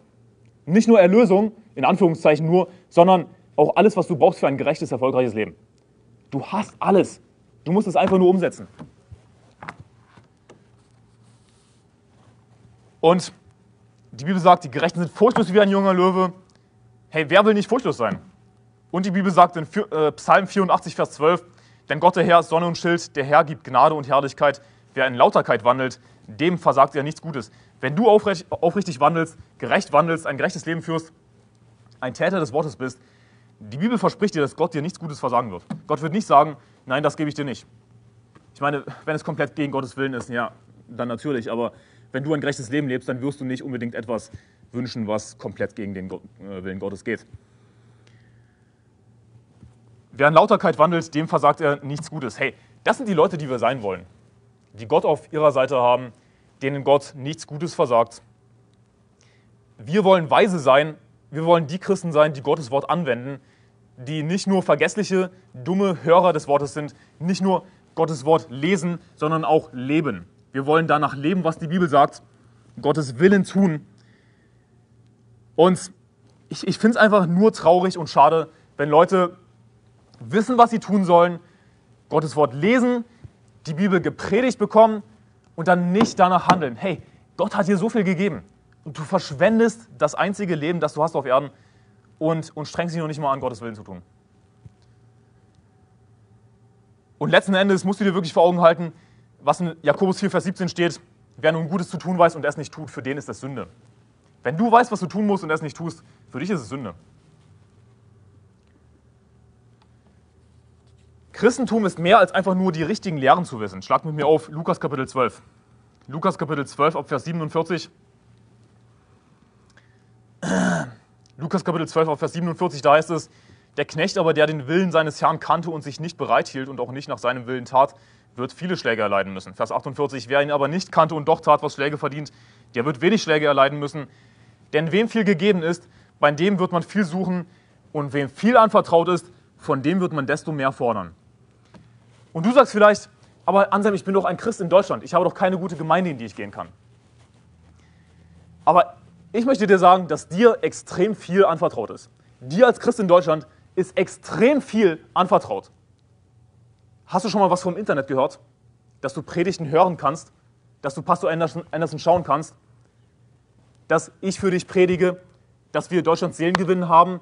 Nicht nur Erlösung, in Anführungszeichen nur, sondern auch alles, was du brauchst für ein gerechtes, erfolgreiches Leben. Du hast alles. Du musst es einfach nur umsetzen. Und die Bibel sagt, die Gerechten sind furchtlos wie ein junger Löwe. Hey, wer will nicht furchtlos sein? Und die Bibel sagt in äh, Psalm 84, Vers 12, denn Gott der Herr ist Sonne und Schild, der Herr gibt Gnade und Herrlichkeit. Wer in Lauterkeit wandelt, dem versagt er nichts Gutes. Wenn du aufrichtig wandelst, gerecht wandelst, ein gerechtes Leben führst, ein Täter des Wortes bist, die Bibel verspricht dir, dass Gott dir nichts Gutes versagen wird. Gott wird nicht sagen, nein, das gebe ich dir nicht. Ich meine, wenn es komplett gegen Gottes Willen ist, ja, dann natürlich. Aber wenn du ein gerechtes Leben lebst, dann wirst du nicht unbedingt etwas wünschen, was komplett gegen den äh, Willen Gottes geht. Wer in Lauterkeit wandelt, dem versagt er nichts Gutes. Hey, das sind die Leute, die wir sein wollen. Die Gott auf ihrer Seite haben, denen Gott nichts Gutes versagt. Wir wollen weise sein. Wir wollen die Christen sein, die Gottes Wort anwenden, die nicht nur vergessliche, dumme Hörer des Wortes sind, nicht nur Gottes Wort lesen, sondern auch leben. Wir wollen danach leben, was die Bibel sagt, Gottes Willen tun. Und ich, ich finde es einfach nur traurig und schade, wenn Leute wissen, was sie tun sollen, Gottes Wort lesen, die Bibel gepredigt bekommen und dann nicht danach handeln. Hey, Gott hat dir so viel gegeben und du verschwendest das einzige Leben, das du hast auf Erden und, und strengst dich noch nicht mal an, Gottes Willen zu tun. Und letzten Endes musst du dir wirklich vor Augen halten, was in Jakobus 4, Vers 17 steht, wer nun Gutes zu tun weiß und es nicht tut, für den ist das Sünde. Wenn du weißt, was du tun musst und es nicht tust, für dich ist es Sünde. Christentum ist mehr als einfach nur die richtigen Lehren zu wissen. Schlag mit mir auf Lukas Kapitel 12. Lukas Kapitel 12, ab Vers 47. Lukas Kapitel 12, auf Vers 47, da heißt es, der Knecht aber, der den Willen seines Herrn kannte und sich nicht bereithielt und auch nicht nach seinem Willen tat, wird viele Schläge erleiden müssen. Vers 48, wer ihn aber nicht kannte und doch tat, was Schläge verdient, der wird wenig Schläge erleiden müssen. Denn wem viel gegeben ist, bei dem wird man viel suchen und wem viel anvertraut ist, von dem wird man desto mehr fordern. Und du sagst vielleicht, aber Anselm, ich bin doch ein Christ in Deutschland, ich habe doch keine gute Gemeinde, in die ich gehen kann. Aber ich möchte dir sagen, dass dir extrem viel anvertraut ist. Dir als Christ in Deutschland ist extrem viel anvertraut. Hast du schon mal was vom Internet gehört? Dass du Predigten hören kannst, dass du Pastor Anderson, Anderson schauen kannst, dass ich für dich predige, dass wir Deutschlands Seelengewinn haben,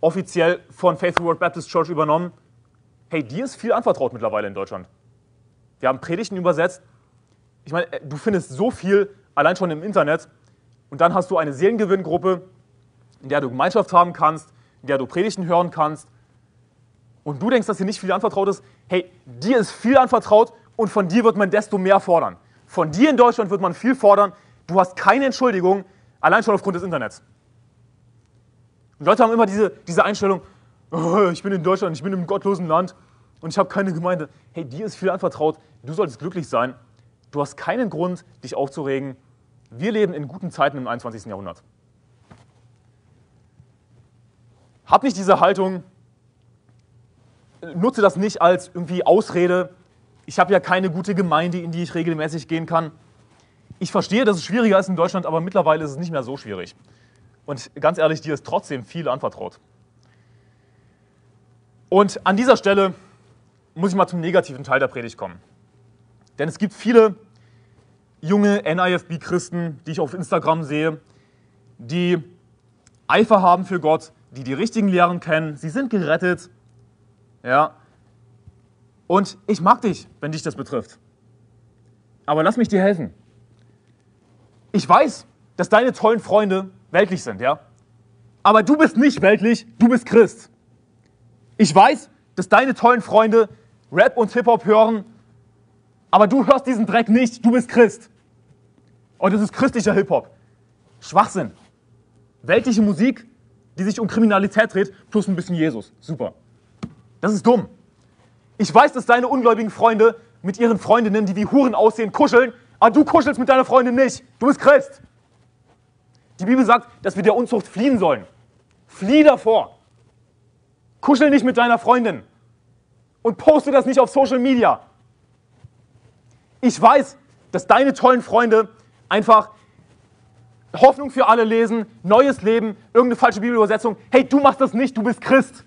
offiziell von Faithful World Baptist Church übernommen. Hey, dir ist viel anvertraut mittlerweile in Deutschland. Wir haben Predigten übersetzt. Ich meine, du findest so viel allein schon im Internet. Und dann hast du eine Seelengewinngruppe, in der du Gemeinschaft haben kannst, in der du Predigten hören kannst. Und du denkst, dass dir nicht viel anvertraut ist. Hey, dir ist viel anvertraut und von dir wird man desto mehr fordern. Von dir in Deutschland wird man viel fordern. Du hast keine Entschuldigung, allein schon aufgrund des Internets. Und Leute haben immer diese, diese Einstellung, oh, ich bin in Deutschland, ich bin im gottlosen Land und ich habe keine Gemeinde. Hey, dir ist viel anvertraut, du solltest glücklich sein. Du hast keinen Grund, dich aufzuregen. Wir leben in guten Zeiten im 21. Jahrhundert. Hab nicht diese Haltung, nutze das nicht als irgendwie Ausrede. Ich habe ja keine gute Gemeinde, in die ich regelmäßig gehen kann. Ich verstehe, dass es schwieriger ist in Deutschland, aber mittlerweile ist es nicht mehr so schwierig. Und ganz ehrlich, dir ist trotzdem viel anvertraut. Und an dieser Stelle muss ich mal zum negativen Teil der Predigt kommen. Denn es gibt viele junge NIFB-Christen, die ich auf Instagram sehe, die Eifer haben für Gott, die die richtigen Lehren kennen, sie sind gerettet. Ja. Und ich mag dich, wenn dich das betrifft. Aber lass mich dir helfen. Ich weiß, dass deine tollen Freunde weltlich sind, ja? Aber du bist nicht weltlich, du bist Christ. Ich weiß, dass deine tollen Freunde Rap und Hip-Hop hören, aber du hörst diesen Dreck nicht, du bist Christ. Und das ist christlicher Hip-Hop. Schwachsinn. Weltliche Musik, die sich um Kriminalität dreht, plus ein bisschen Jesus. Super. Das ist dumm. Ich weiß, dass deine ungläubigen Freunde mit ihren Freundinnen, die wie Huren aussehen, kuscheln, aber du kuschelst mit deiner Freundin nicht. Du bist Christ. Die Bibel sagt, dass wir der Unzucht fliehen sollen. Flieh davor. Kuschel nicht mit deiner Freundin. Und poste das nicht auf Social Media. Ich weiß, dass deine tollen Freunde einfach Hoffnung für alle lesen, neues Leben, irgendeine falsche Bibelübersetzung. Hey, du machst das nicht, du bist Christ.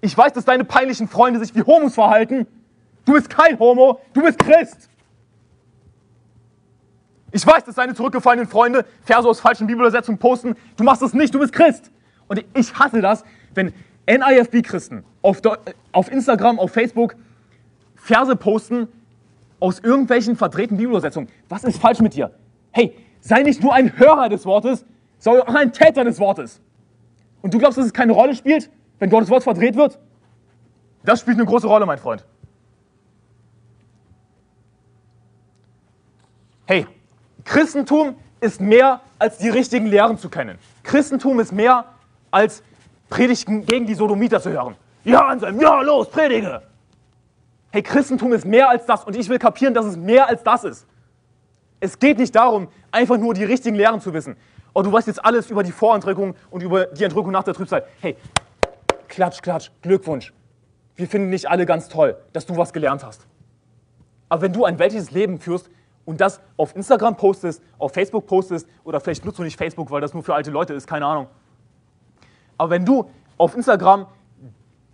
Ich weiß, dass deine peinlichen Freunde sich wie Homos verhalten. Du bist kein Homo, du bist Christ. Ich weiß, dass deine zurückgefallenen Freunde Verse aus falschen Bibelübersetzungen posten. Du machst das nicht, du bist Christ. Und ich hasse das, wenn NIFB-Christen auf, auf Instagram, auf Facebook Verse posten aus irgendwelchen verdrehten Bibelübersetzungen. Was ist falsch mit dir? Hey, sei nicht nur ein Hörer des Wortes, sondern auch ein Täter des Wortes. Und du glaubst, dass es keine Rolle spielt, wenn Gottes Wort verdreht wird? Das spielt eine große Rolle, mein Freund. Hey, Christentum ist mehr als die richtigen Lehren zu kennen. Christentum ist mehr als Predigten gegen die Sodomiter zu hören. Ja, Anselm, ja, los, predige! Hey, Christentum ist mehr als das und ich will kapieren, dass es mehr als das ist. Es geht nicht darum, einfach nur die richtigen Lehren zu wissen. Oh, du weißt jetzt alles über die Vorentrückung und über die Entrückung nach der Trübsal. Hey, klatsch, klatsch, Glückwunsch. Wir finden nicht alle ganz toll, dass du was gelernt hast. Aber wenn du ein weltliches Leben führst und das auf Instagram postest, auf Facebook postest oder vielleicht nutzt du nicht Facebook, weil das nur für alte Leute ist, keine Ahnung. Aber wenn du auf Instagram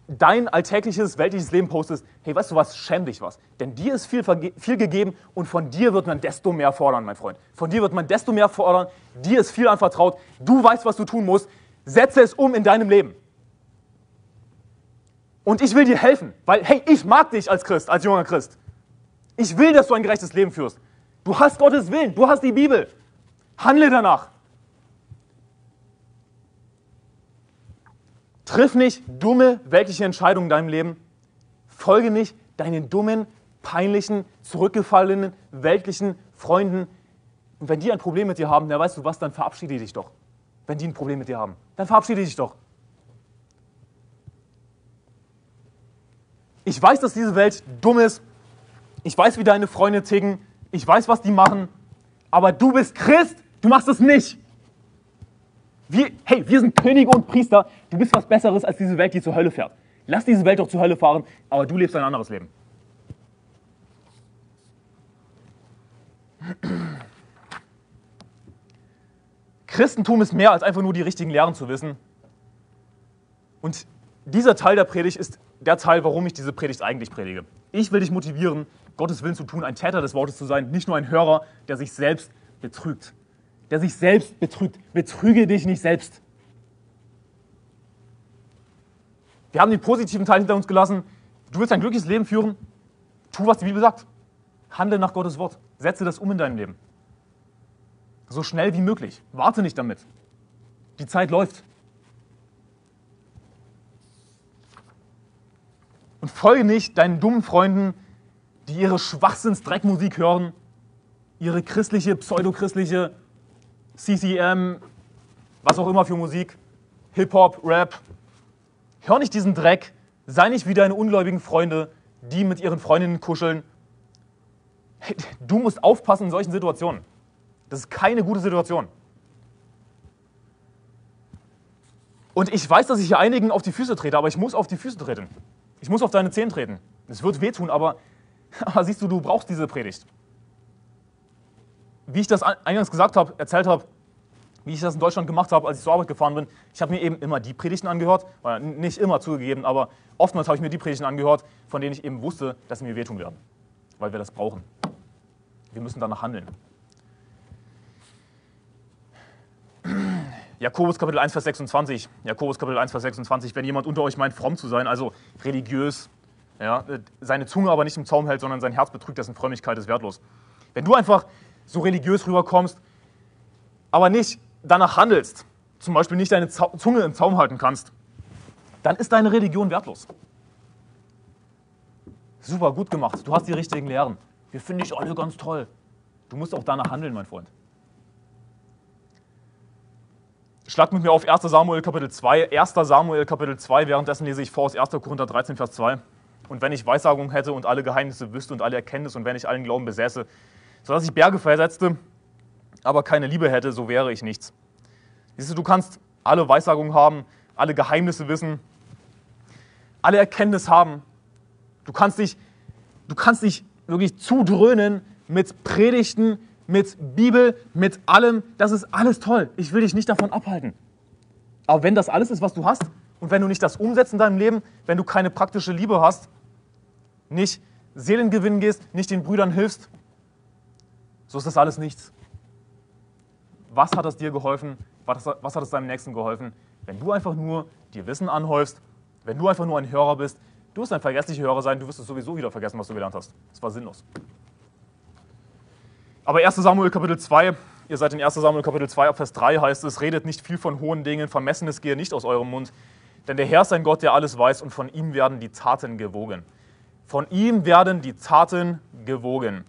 dein alltägliches, weltliches Leben postest, hey, weißt du was, schäm dich was. Denn dir ist viel, viel gegeben und von dir wird man desto mehr fordern, mein Freund. Von dir wird man desto mehr fordern, dir ist viel anvertraut, du weißt, was du tun musst, setze es um in deinem Leben. Und ich will dir helfen, weil, hey, ich mag dich als Christ, als junger Christ. Ich will, dass du ein gerechtes Leben führst. Du hast Gottes Willen, du hast die Bibel. Handle danach. Triff nicht dumme weltliche Entscheidungen in deinem Leben. Folge nicht deinen dummen, peinlichen, zurückgefallenen, weltlichen Freunden. Und wenn die ein Problem mit dir haben, dann weißt du was, dann verabschiede dich doch. Wenn die ein Problem mit dir haben, dann verabschiede dich doch. Ich weiß, dass diese Welt dumm ist. Ich weiß, wie deine Freunde ticken. Ich weiß, was die machen. Aber du bist Christ. Du machst es nicht. Wir, hey, wir sind Könige und Priester. Du bist was Besseres als diese Welt, die zur Hölle fährt. Lass diese Welt doch zur Hölle fahren, aber du lebst ein anderes Leben. Christentum ist mehr als einfach nur die richtigen Lehren zu wissen. Und dieser Teil der Predigt ist der Teil, warum ich diese Predigt eigentlich predige. Ich will dich motivieren, Gottes Willen zu tun, ein Täter des Wortes zu sein, nicht nur ein Hörer, der sich selbst betrügt der sich selbst betrügt. Betrüge dich nicht selbst. Wir haben den positiven Teil hinter uns gelassen. Du willst ein glückliches Leben führen? Tu, was die Bibel sagt. Handle nach Gottes Wort. Setze das um in deinem Leben. So schnell wie möglich. Warte nicht damit. Die Zeit läuft. Und folge nicht deinen dummen Freunden, die ihre Schwachsinns-Dreckmusik hören, ihre christliche, pseudochristliche CCM, was auch immer für Musik, Hip-Hop, Rap. Hör nicht diesen Dreck, sei nicht wie deine ungläubigen Freunde, die mit ihren Freundinnen kuscheln. Du musst aufpassen in solchen Situationen. Das ist keine gute Situation. Und ich weiß, dass ich hier einigen auf die Füße trete, aber ich muss auf die Füße treten. Ich muss auf deine Zehen treten. Es wird wehtun, aber, [LAUGHS] aber siehst du, du brauchst diese Predigt wie ich das eingangs gesagt habe, erzählt habe, wie ich das in Deutschland gemacht habe, als ich zur Arbeit gefahren bin, ich habe mir eben immer die Predigten angehört, nicht immer zugegeben, aber oftmals habe ich mir die Predigten angehört, von denen ich eben wusste, dass sie mir wehtun werden, weil wir das brauchen. Wir müssen danach handeln. Jakobus Kapitel 1, Vers 26. Jakobus Kapitel 1, Vers 26. Wenn jemand unter euch meint, fromm zu sein, also religiös, ja, seine Zunge aber nicht im Zaum hält, sondern sein Herz betrügt, dessen Frömmigkeit ist wertlos. Wenn du einfach so religiös rüberkommst, aber nicht danach handelst, zum Beispiel nicht deine Zunge im Zaum halten kannst, dann ist deine Religion wertlos. Super, gut gemacht. Du hast die richtigen Lehren. Wir finden dich alle ganz toll. Du musst auch danach handeln, mein Freund. Schlag mit mir auf 1 Samuel Kapitel 2. 1 Samuel Kapitel 2, währenddessen lese ich vor aus 1. Korinther 13, Vers 2. Und wenn ich Weissagung hätte und alle Geheimnisse wüsste und alle Erkenntnis und wenn ich allen Glauben besäße, sodass ich Berge versetzte, aber keine Liebe hätte, so wäre ich nichts. Siehst du, du kannst alle Weissagungen haben, alle Geheimnisse wissen, alle Erkenntnis haben. Du kannst dich, du kannst dich wirklich zudröhnen mit Predigten, mit Bibel, mit allem. Das ist alles toll. Ich will dich nicht davon abhalten. Aber wenn das alles ist, was du hast, und wenn du nicht das umsetzt in deinem Leben, wenn du keine praktische Liebe hast, nicht Seelen gewinnen gehst, nicht den Brüdern hilfst, so ist das alles nichts. Was hat es dir geholfen? Was, was hat es deinem Nächsten geholfen? Wenn du einfach nur dir Wissen anhäufst, wenn du einfach nur ein Hörer bist, du wirst ein vergesslicher Hörer sein, du wirst es sowieso wieder vergessen, was du gelernt hast. Das war sinnlos. Aber 1 Samuel Kapitel 2, ihr seid in 1 Samuel Kapitel 2 ab Vers 3 heißt es, redet nicht viel von hohen Dingen, Vermessenes gehe nicht aus eurem Mund, denn der Herr ist ein Gott, der alles weiß und von ihm werden die Taten gewogen. Von ihm werden die Taten gewogen.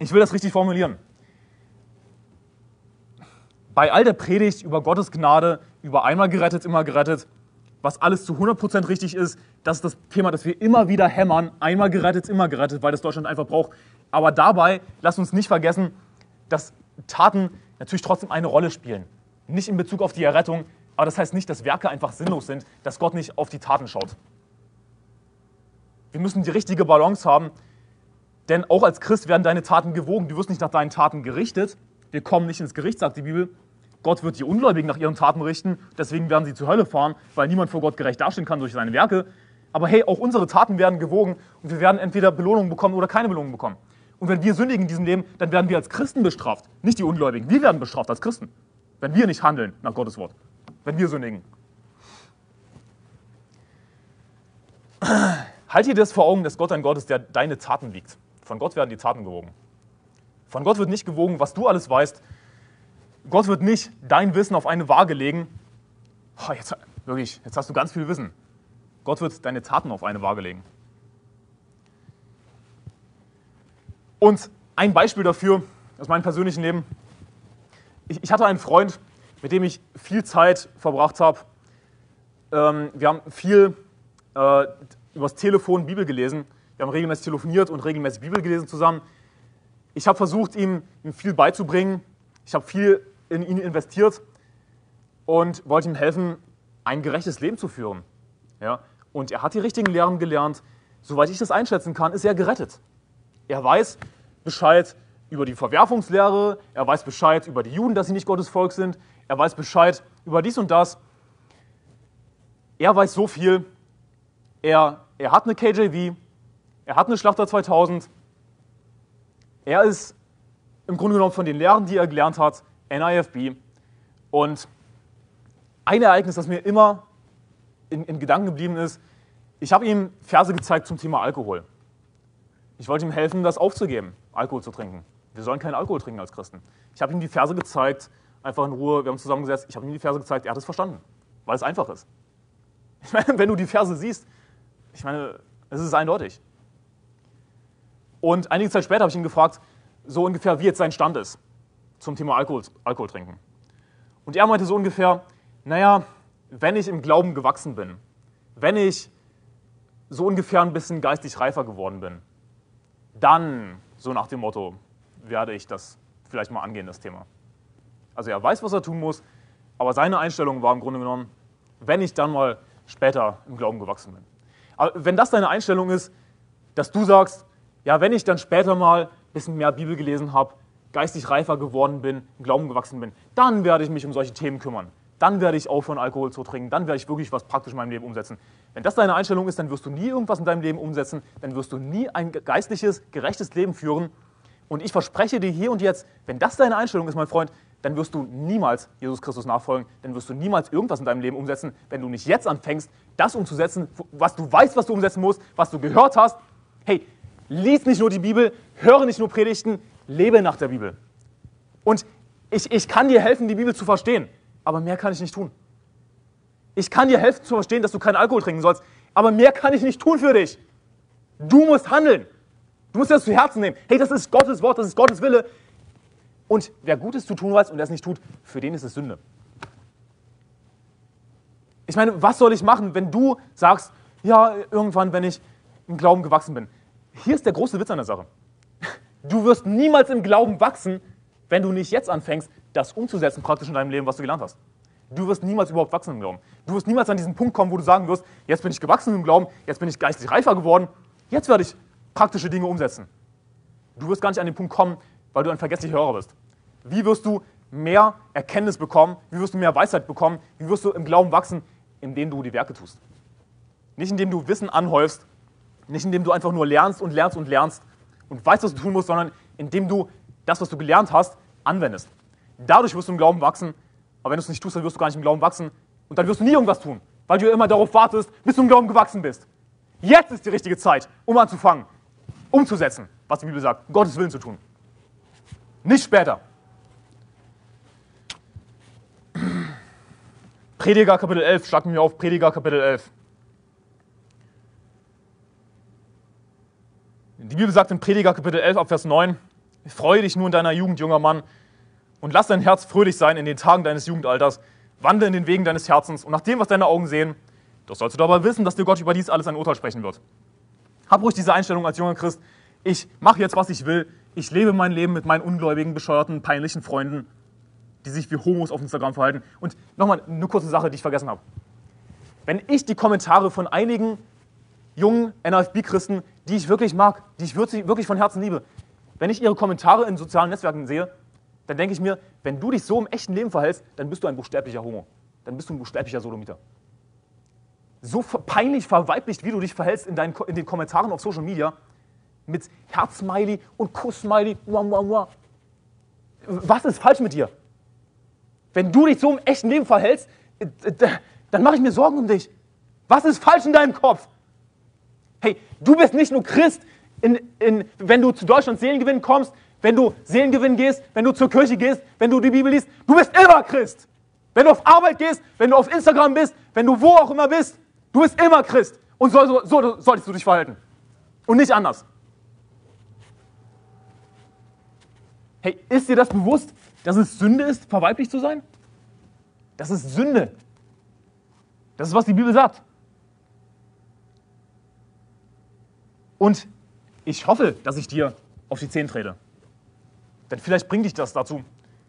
Ich will das richtig formulieren. bei all der Predigt über Gottes Gnade, über einmal gerettet, immer gerettet, was alles zu 100% richtig ist, das ist das Thema, das wir immer wieder hämmern. Einmal gerettet, immer gerettet, weil das Deutschland einfach braucht. Aber dabei, lasst uns nicht vergessen, dass Taten natürlich trotzdem eine Rolle spielen. Nicht in Bezug auf die Errettung, aber das heißt nicht, dass Werke einfach sinnlos sind, dass Gott nicht auf die Taten schaut. Wir müssen die richtige Balance haben, denn auch als Christ werden deine Taten gewogen. Du wirst nicht nach deinen Taten gerichtet. Wir kommen nicht ins Gericht, sagt die Bibel. Gott wird die Ungläubigen nach ihren Taten richten, deswegen werden sie zur Hölle fahren, weil niemand vor Gott gerecht dastehen kann durch seine Werke. Aber hey, auch unsere Taten werden gewogen und wir werden entweder Belohnung bekommen oder keine Belohnung bekommen. Und wenn wir sündigen in diesem Leben, dann werden wir als Christen bestraft, nicht die Ungläubigen. Wir werden bestraft als Christen, wenn wir nicht handeln nach Gottes Wort, wenn wir sündigen. Halt dir das vor Augen, dass Gott ein Gott ist, der deine Taten wiegt. Von Gott werden die Taten gewogen. Von Gott wird nicht gewogen, was du alles weißt. Gott wird nicht dein Wissen auf eine Waage legen. Oh, jetzt, wirklich, jetzt hast du ganz viel Wissen. Gott wird deine Taten auf eine Waage legen. Und ein Beispiel dafür aus meinem persönlichen Leben. Ich, ich hatte einen Freund, mit dem ich viel Zeit verbracht habe. Ähm, wir haben viel äh, übers Telefon Bibel gelesen. Wir haben regelmäßig telefoniert und regelmäßig Bibel gelesen zusammen. Ich habe versucht, ihm, viel beizubringen. Ich habe viel in ihn investiert und wollte ihm helfen, ein gerechtes Leben zu führen. Ja? Und er hat die richtigen Lehren gelernt. Soweit ich das einschätzen kann, ist er gerettet. Er weiß Bescheid über die Verwerfungslehre, er weiß Bescheid über die Juden, dass sie nicht Gottes Volk sind, er weiß Bescheid über dies und das. Er weiß so viel. Er, er hat eine KJV, er hat eine Schlachter 2000. Er ist im Grunde genommen von den Lehren, die er gelernt hat, NIFB. Und ein Ereignis, das mir immer in, in Gedanken geblieben ist, ich habe ihm Verse gezeigt zum Thema Alkohol. Ich wollte ihm helfen, das aufzugeben, Alkohol zu trinken. Wir sollen keinen Alkohol trinken als Christen. Ich habe ihm die Verse gezeigt, einfach in Ruhe, wir haben zusammengesetzt, ich habe ihm die Verse gezeigt, er hat es verstanden, weil es einfach ist. Ich meine, [LAUGHS] wenn du die Verse siehst, ich meine, es ist eindeutig. Und einige Zeit später habe ich ihn gefragt, so ungefähr, wie jetzt sein Stand ist zum Thema Alkohol, Alkohol trinken. Und er meinte so ungefähr, naja, wenn ich im Glauben gewachsen bin, wenn ich so ungefähr ein bisschen geistig reifer geworden bin, dann, so nach dem Motto, werde ich das vielleicht mal angehen, das Thema. Also er weiß, was er tun muss, aber seine Einstellung war im Grunde genommen, wenn ich dann mal später im Glauben gewachsen bin. Aber wenn das deine Einstellung ist, dass du sagst, ja, wenn ich dann später mal ein bisschen mehr Bibel gelesen habe, geistig reifer geworden bin, im Glauben gewachsen bin, dann werde ich mich um solche Themen kümmern. Dann werde ich aufhören, Alkohol zu trinken. Dann werde ich wirklich was praktisch in meinem Leben umsetzen. Wenn das deine Einstellung ist, dann wirst du nie irgendwas in deinem Leben umsetzen. Dann wirst du nie ein geistliches, gerechtes Leben führen. Und ich verspreche dir hier und jetzt, wenn das deine Einstellung ist, mein Freund, dann wirst du niemals Jesus Christus nachfolgen. Dann wirst du niemals irgendwas in deinem Leben umsetzen, wenn du nicht jetzt anfängst, das umzusetzen, was du weißt, was du umsetzen musst, was du gehört hast. Hey, lies nicht nur die Bibel, höre nicht nur Predigten, lebe nach der Bibel. Und ich, ich kann dir helfen, die Bibel zu verstehen, aber mehr kann ich nicht tun. Ich kann dir helfen zu verstehen, dass du keinen Alkohol trinken sollst, aber mehr kann ich nicht tun für dich. Du musst handeln. Du musst das zu Herzen nehmen. Hey, das ist Gottes Wort, das ist Gottes Wille. Und wer Gutes zu tun weiß und das nicht tut, für den ist es Sünde. Ich meine, was soll ich machen, wenn du sagst, ja, irgendwann, wenn ich im Glauben gewachsen bin? Hier ist der große Witz an der Sache. Du wirst niemals im Glauben wachsen, wenn du nicht jetzt anfängst, das umzusetzen praktisch in deinem Leben, was du gelernt hast. Du wirst niemals überhaupt wachsen im Glauben. Du wirst niemals an diesen Punkt kommen, wo du sagen wirst, jetzt bin ich gewachsen im Glauben, jetzt bin ich geistig reifer geworden, jetzt werde ich praktische Dinge umsetzen. Du wirst gar nicht an den Punkt kommen, weil du ein vergesslicher Hörer bist. Wie wirst du mehr Erkenntnis bekommen? Wie wirst du mehr Weisheit bekommen? Wie wirst du im Glauben wachsen? Indem du die Werke tust. Nicht indem du Wissen anhäufst, nicht indem du einfach nur lernst und lernst und lernst, und weißt, was du tun musst, sondern indem du das, was du gelernt hast, anwendest. Dadurch wirst du im Glauben wachsen, aber wenn du es nicht tust, dann wirst du gar nicht im Glauben wachsen und dann wirst du nie irgendwas tun, weil du immer darauf wartest, bis du im Glauben gewachsen bist. Jetzt ist die richtige Zeit, um anzufangen, umzusetzen, was die Bibel sagt, Gottes Willen zu tun. Nicht später. Prediger Kapitel 11, schlag mir auf, Prediger Kapitel 11. Die Bibel sagt in Prediger Kapitel 11 ab Vers 9, freue dich nur in deiner Jugend, junger Mann, und lass dein Herz fröhlich sein in den Tagen deines Jugendalters. Wandle in den Wegen deines Herzens und nach dem, was deine Augen sehen, doch sollst du dabei wissen, dass dir Gott über dies alles ein Urteil sprechen wird. Hab ruhig diese Einstellung als junger Christ. Ich mache jetzt, was ich will. Ich lebe mein Leben mit meinen ungläubigen, bescheuerten, peinlichen Freunden, die sich wie Homos auf Instagram verhalten. Und nochmal eine kurze Sache, die ich vergessen habe. Wenn ich die Kommentare von einigen jungen NFB-Christen, die ich wirklich mag, die ich wirklich von Herzen liebe, wenn ich ihre Kommentare in sozialen Netzwerken sehe, dann denke ich mir, wenn du dich so im echten Leben verhältst, dann bist du ein buchstäblicher Homo. Dann bist du ein buchstäblicher Sodomiter. So peinlich verweiblicht, wie du dich verhältst in, deinen, in den Kommentaren auf Social Media, mit Herzsmiley und Kusssmiley, was ist falsch mit dir? Wenn du dich so im echten Leben verhältst, äh, dann mache ich mir Sorgen um dich. Was ist falsch in deinem Kopf? Hey, du bist nicht nur Christ, in, in, wenn du zu Deutschland Seelengewinn kommst, wenn du Seelengewinn gehst, wenn du zur Kirche gehst, wenn du die Bibel liest. Du bist immer Christ. Wenn du auf Arbeit gehst, wenn du auf Instagram bist, wenn du wo auch immer bist, du bist immer Christ. Und so, so, so solltest du dich verhalten. Und nicht anders. Hey, ist dir das bewusst, dass es Sünde ist, verweiblich zu sein? Das ist Sünde. Das ist, was die Bibel sagt. Und ich hoffe, dass ich dir auf die Zehen trete. Denn vielleicht bringt dich das dazu,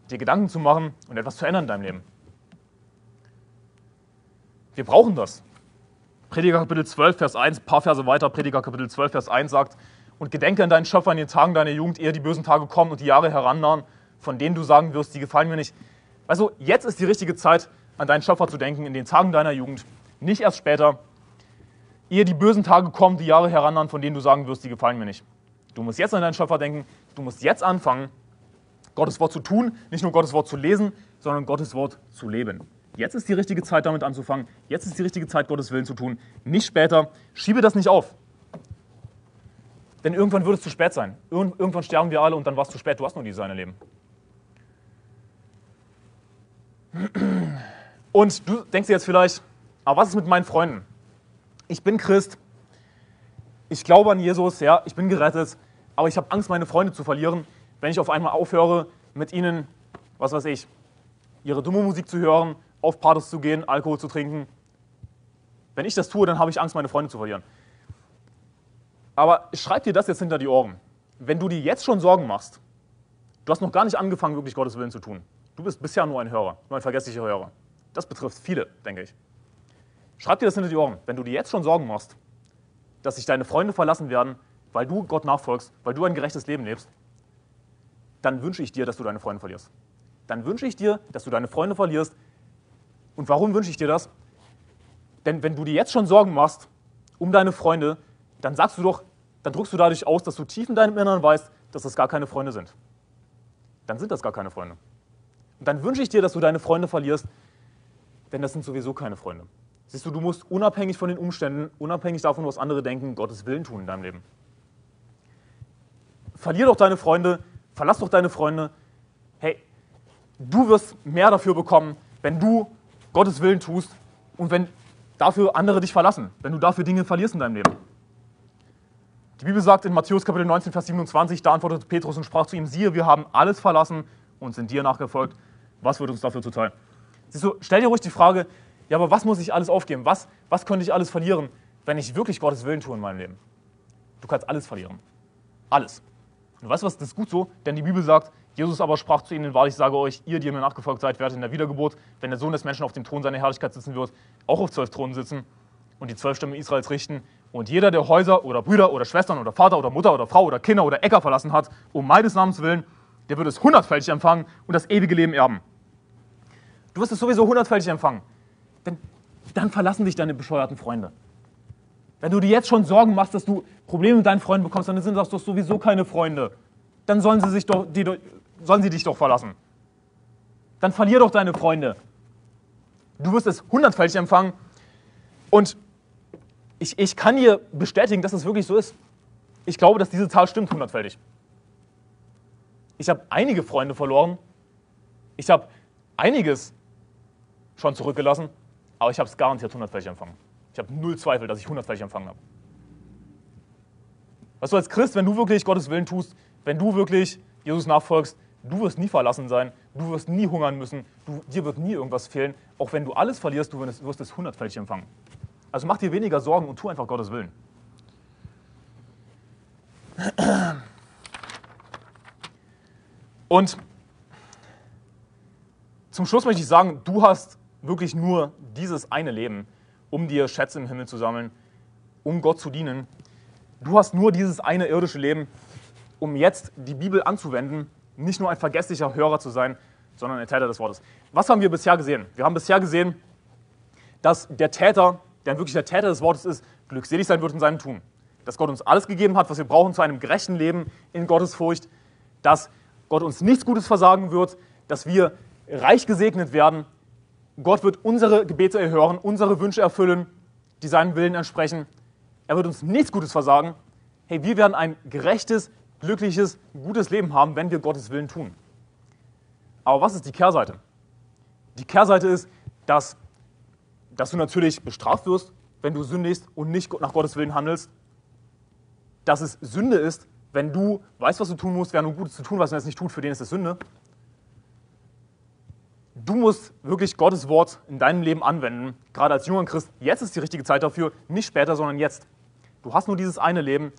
dir Gedanken zu machen und etwas zu ändern in deinem Leben. Wir brauchen das. Prediger Kapitel 12, Vers 1, ein paar Verse weiter, Prediger Kapitel 12, Vers 1 sagt, und gedenke an deinen Schöpfer in den Tagen deiner Jugend, ehe die bösen Tage kommen und die Jahre herannahen, von denen du sagen wirst, die gefallen mir nicht. Also jetzt ist die richtige Zeit, an deinen Schöpfer zu denken, in den Tagen deiner Jugend, nicht erst später, ehe die bösen Tage kommen, die Jahre herannahen, von denen du sagen wirst, die gefallen mir nicht. Du musst jetzt an deinen Schöpfer denken, du musst jetzt anfangen, Gottes Wort zu tun, nicht nur Gottes Wort zu lesen, sondern Gottes Wort zu leben. Jetzt ist die richtige Zeit, damit anzufangen. Jetzt ist die richtige Zeit, Gottes Willen zu tun. Nicht später. Schiebe das nicht auf. Denn irgendwann wird es zu spät sein. irgendwann sterben wir alle und dann war es zu spät. Du hast nur dieses eine Leben. Und du denkst dir jetzt vielleicht, aber was ist mit meinen Freunden? Ich bin Christ, ich glaube an Jesus, ja, ich bin gerettet, aber ich habe Angst, meine Freunde zu verlieren wenn ich auf einmal aufhöre, mit ihnen, was weiß ich, ihre dumme Musik zu hören, auf Partys zu gehen, Alkohol zu trinken. Wenn ich das tue, dann habe ich Angst, meine Freunde zu verlieren. Aber schreib dir das jetzt hinter die Ohren. Wenn du dir jetzt schon Sorgen machst, du hast noch gar nicht angefangen, wirklich Gottes Willen zu tun. Du bist bisher nur ein Hörer, nur ein vergesslicher Hörer. Das betrifft viele, denke ich. Schreib dir das hinter die Ohren. Wenn du dir jetzt schon Sorgen machst, dass sich deine Freunde verlassen werden, weil du Gott nachfolgst, weil du ein gerechtes Leben lebst, dann wünsche ich dir, dass du deine Freunde verlierst. Dann wünsche ich dir, dass du deine Freunde verlierst. Und warum wünsche ich dir das? Denn wenn du dir jetzt schon Sorgen machst um deine Freunde, dann sagst du doch, dann drückst du dadurch aus, dass du tief in deinem Inneren weißt, dass das gar keine Freunde sind. Dann sind das gar keine Freunde. Und dann wünsche ich dir, dass du deine Freunde verlierst, denn das sind sowieso keine Freunde. Siehst du, du musst unabhängig von den Umständen, unabhängig davon, was andere denken, Gottes Willen tun in deinem Leben. Verlier doch deine Freunde, verlass doch deine Freunde. Hey, du wirst mehr dafür bekommen, wenn du Gottes Willen tust und wenn dafür andere dich verlassen, wenn du dafür Dinge verlierst in deinem Leben. Die Bibel sagt in Matthäus Kapitel 19, Vers 27, da antwortete Petrus und sprach zu ihm, siehe, wir haben alles verlassen und sind dir nachgefolgt. Was wird uns dafür zuteil? Siehst du, stell dir ruhig die Frage, ja, aber was muss ich alles aufgeben? Was, was könnte ich alles verlieren, wenn ich wirklich Gottes Willen tue in meinem Leben? Du kannst alles verlieren. Alles. Und weißt du was, das ist gut so, denn die Bibel sagt, Jesus aber sprach zu ihnen, wahrlich sage euch, ihr, die ihr mir nachgefolgt seid, werdet in der Wiedergeburt, wenn der Sohn des Menschen auf dem Thron seiner Herrlichkeit sitzen wird, auch auf zwölf Thronen sitzen und die zwölf Stämme Israels richten. Und jeder, der Häuser oder Brüder oder Schwestern oder Vater oder Mutter oder Frau oder Kinder oder Äcker verlassen hat, um meines Namens willen, der wird es hundertfältig empfangen und das ewige Leben erben. Du wirst es sowieso hundertfältig empfangen. Denn dann verlassen dich deine bescheuerten Freunde. Wenn du dir jetzt schon Sorgen machst, dass du Probleme mit deinen Freunden bekommst, dann sind das doch sowieso keine Freunde. Dann sollen sie, sich doch, die, sollen sie dich doch verlassen. Dann verlier doch deine Freunde. Du wirst es hundertfältig empfangen. Und ich, ich kann dir bestätigen, dass es wirklich so ist. Ich glaube, dass diese Zahl stimmt hundertfältig. Ich habe einige Freunde verloren. Ich habe einiges schon zurückgelassen, aber ich habe es garantiert hundertfältig empfangen. Ich habe null Zweifel, dass ich hundertfältig empfangen habe. Was du als Christ, wenn du wirklich Gottes Willen tust, wenn du wirklich Jesus nachfolgst, du wirst nie verlassen sein Du wirst nie hungern müssen, du, dir wird nie irgendwas fehlen. Auch wenn du alles verlierst, du wirst, es hundertfältig empfangen. Also mach dir weniger Sorgen und tu einfach Gottes Willen. Und zum Schluss möchte ich sagen, du hast wirklich nur dieses eine Leben, um dir Schätze im Himmel zu sammeln, um Gott zu dienen. Du hast nur dieses eine irdische Leben, um jetzt die Bibel anzuwenden, nicht nur ein vergesslicher Hörer zu sein, sondern ein Täter des Wortes. Was haben wir bisher gesehen? Wir haben bisher gesehen, dass der Täter, der wirklich der Täter des Wortes ist, glückselig sein wird in seinem Tun. Dass Gott uns alles gegeben hat, was wir brauchen zu einem gerechten Leben in Gottes Furcht. Dass Gott uns nichts Gutes versagen wird, dass wir reich gesegnet werden. Gott wird unsere Gebete erhören, unsere Wünsche erfüllen, die seinem Willen entsprechen. Er wird uns nichts Gutes versagen. Hey, wir werden ein gerechtes, glückliches, gutes Leben haben, wenn wir Gottes Willen tun. Aber was ist die Kehrseite? Die Kehrseite ist, dass, dass du natürlich bestraft wirst, wenn du sündigst und nicht nach Gottes Willen handelst. Dass es Sünde ist, wenn du weißt, was du tun musst, wer nur Gutes zu tun weiß und es nicht tut, für den ist es Sünde. Du musst wirklich Gottes Wort in deinem Leben anwenden, gerade als junger Christ. Jetzt ist die richtige Zeit dafür, nicht später, sondern jetzt. Du hast nur dieses eine Leben,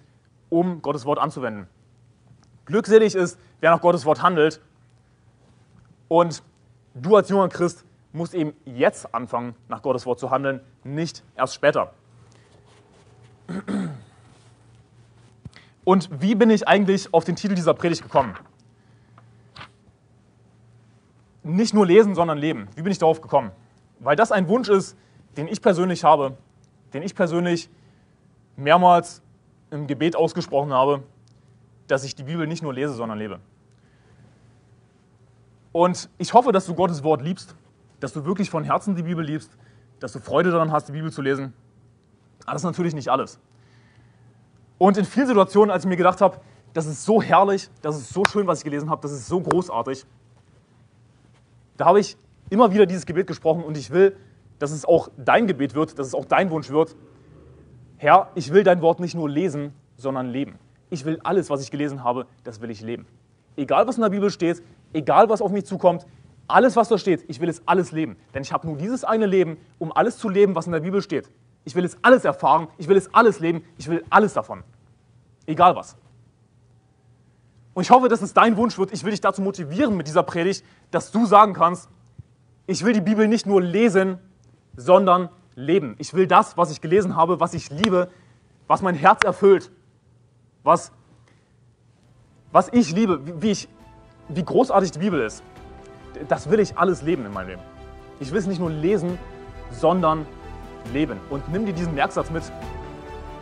um Gottes Wort anzuwenden. Glückselig ist, wer nach Gottes Wort handelt. Und du als junger Christ musst eben jetzt anfangen, nach Gottes Wort zu handeln, nicht erst später. Und wie bin ich eigentlich auf den Titel dieser Predigt gekommen? Nicht nur lesen, sondern leben. Wie bin ich darauf gekommen? Weil das ein Wunsch ist, den ich persönlich habe, den ich persönlich mehrmals im Gebet ausgesprochen habe, dass ich die Bibel nicht nur lese, sondern lebe. Und ich hoffe, dass du Gottes Wort liebst, dass du wirklich von Herzen die Bibel liebst, dass du Freude daran hast, die Bibel zu lesen. Aber das ist natürlich nicht alles. Und in vielen Situationen, als ich mir gedacht habe, das ist so herrlich, das ist so schön, was ich gelesen habe, das ist so großartig, da habe ich immer wieder dieses Gebet gesprochen und ich will, dass es auch dein Gebet wird, dass es auch dein Wunsch wird. Herr, ich will dein Wort nicht nur lesen, sondern leben. Ich will alles, was ich gelesen habe, das will ich leben. Egal, was in der Bibel steht, egal, was auf mich zukommt, alles, was da steht, ich will es alles leben. Denn ich habe nur dieses eine Leben, um alles zu leben, was in der Bibel steht. Ich will es alles erfahren, ich will es alles leben, ich will alles davon. Egal was. Und ich hoffe, dass es dein Wunsch wird. Ich will dich dazu motivieren mit dieser Predigt, dass du sagen kannst, ich will die Bibel nicht nur lesen, sondern leben. Ich will das, was ich gelesen habe, was ich liebe, was mein Herz erfüllt, was, was ich liebe, wie, ich, wie großartig die Bibel ist. Das will ich alles leben in meinem Leben. Ich will es nicht nur lesen, sondern leben. Und nimm dir diesen Merksatz mit.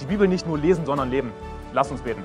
Die Bibel nicht nur lesen, sondern leben. Lass uns beten.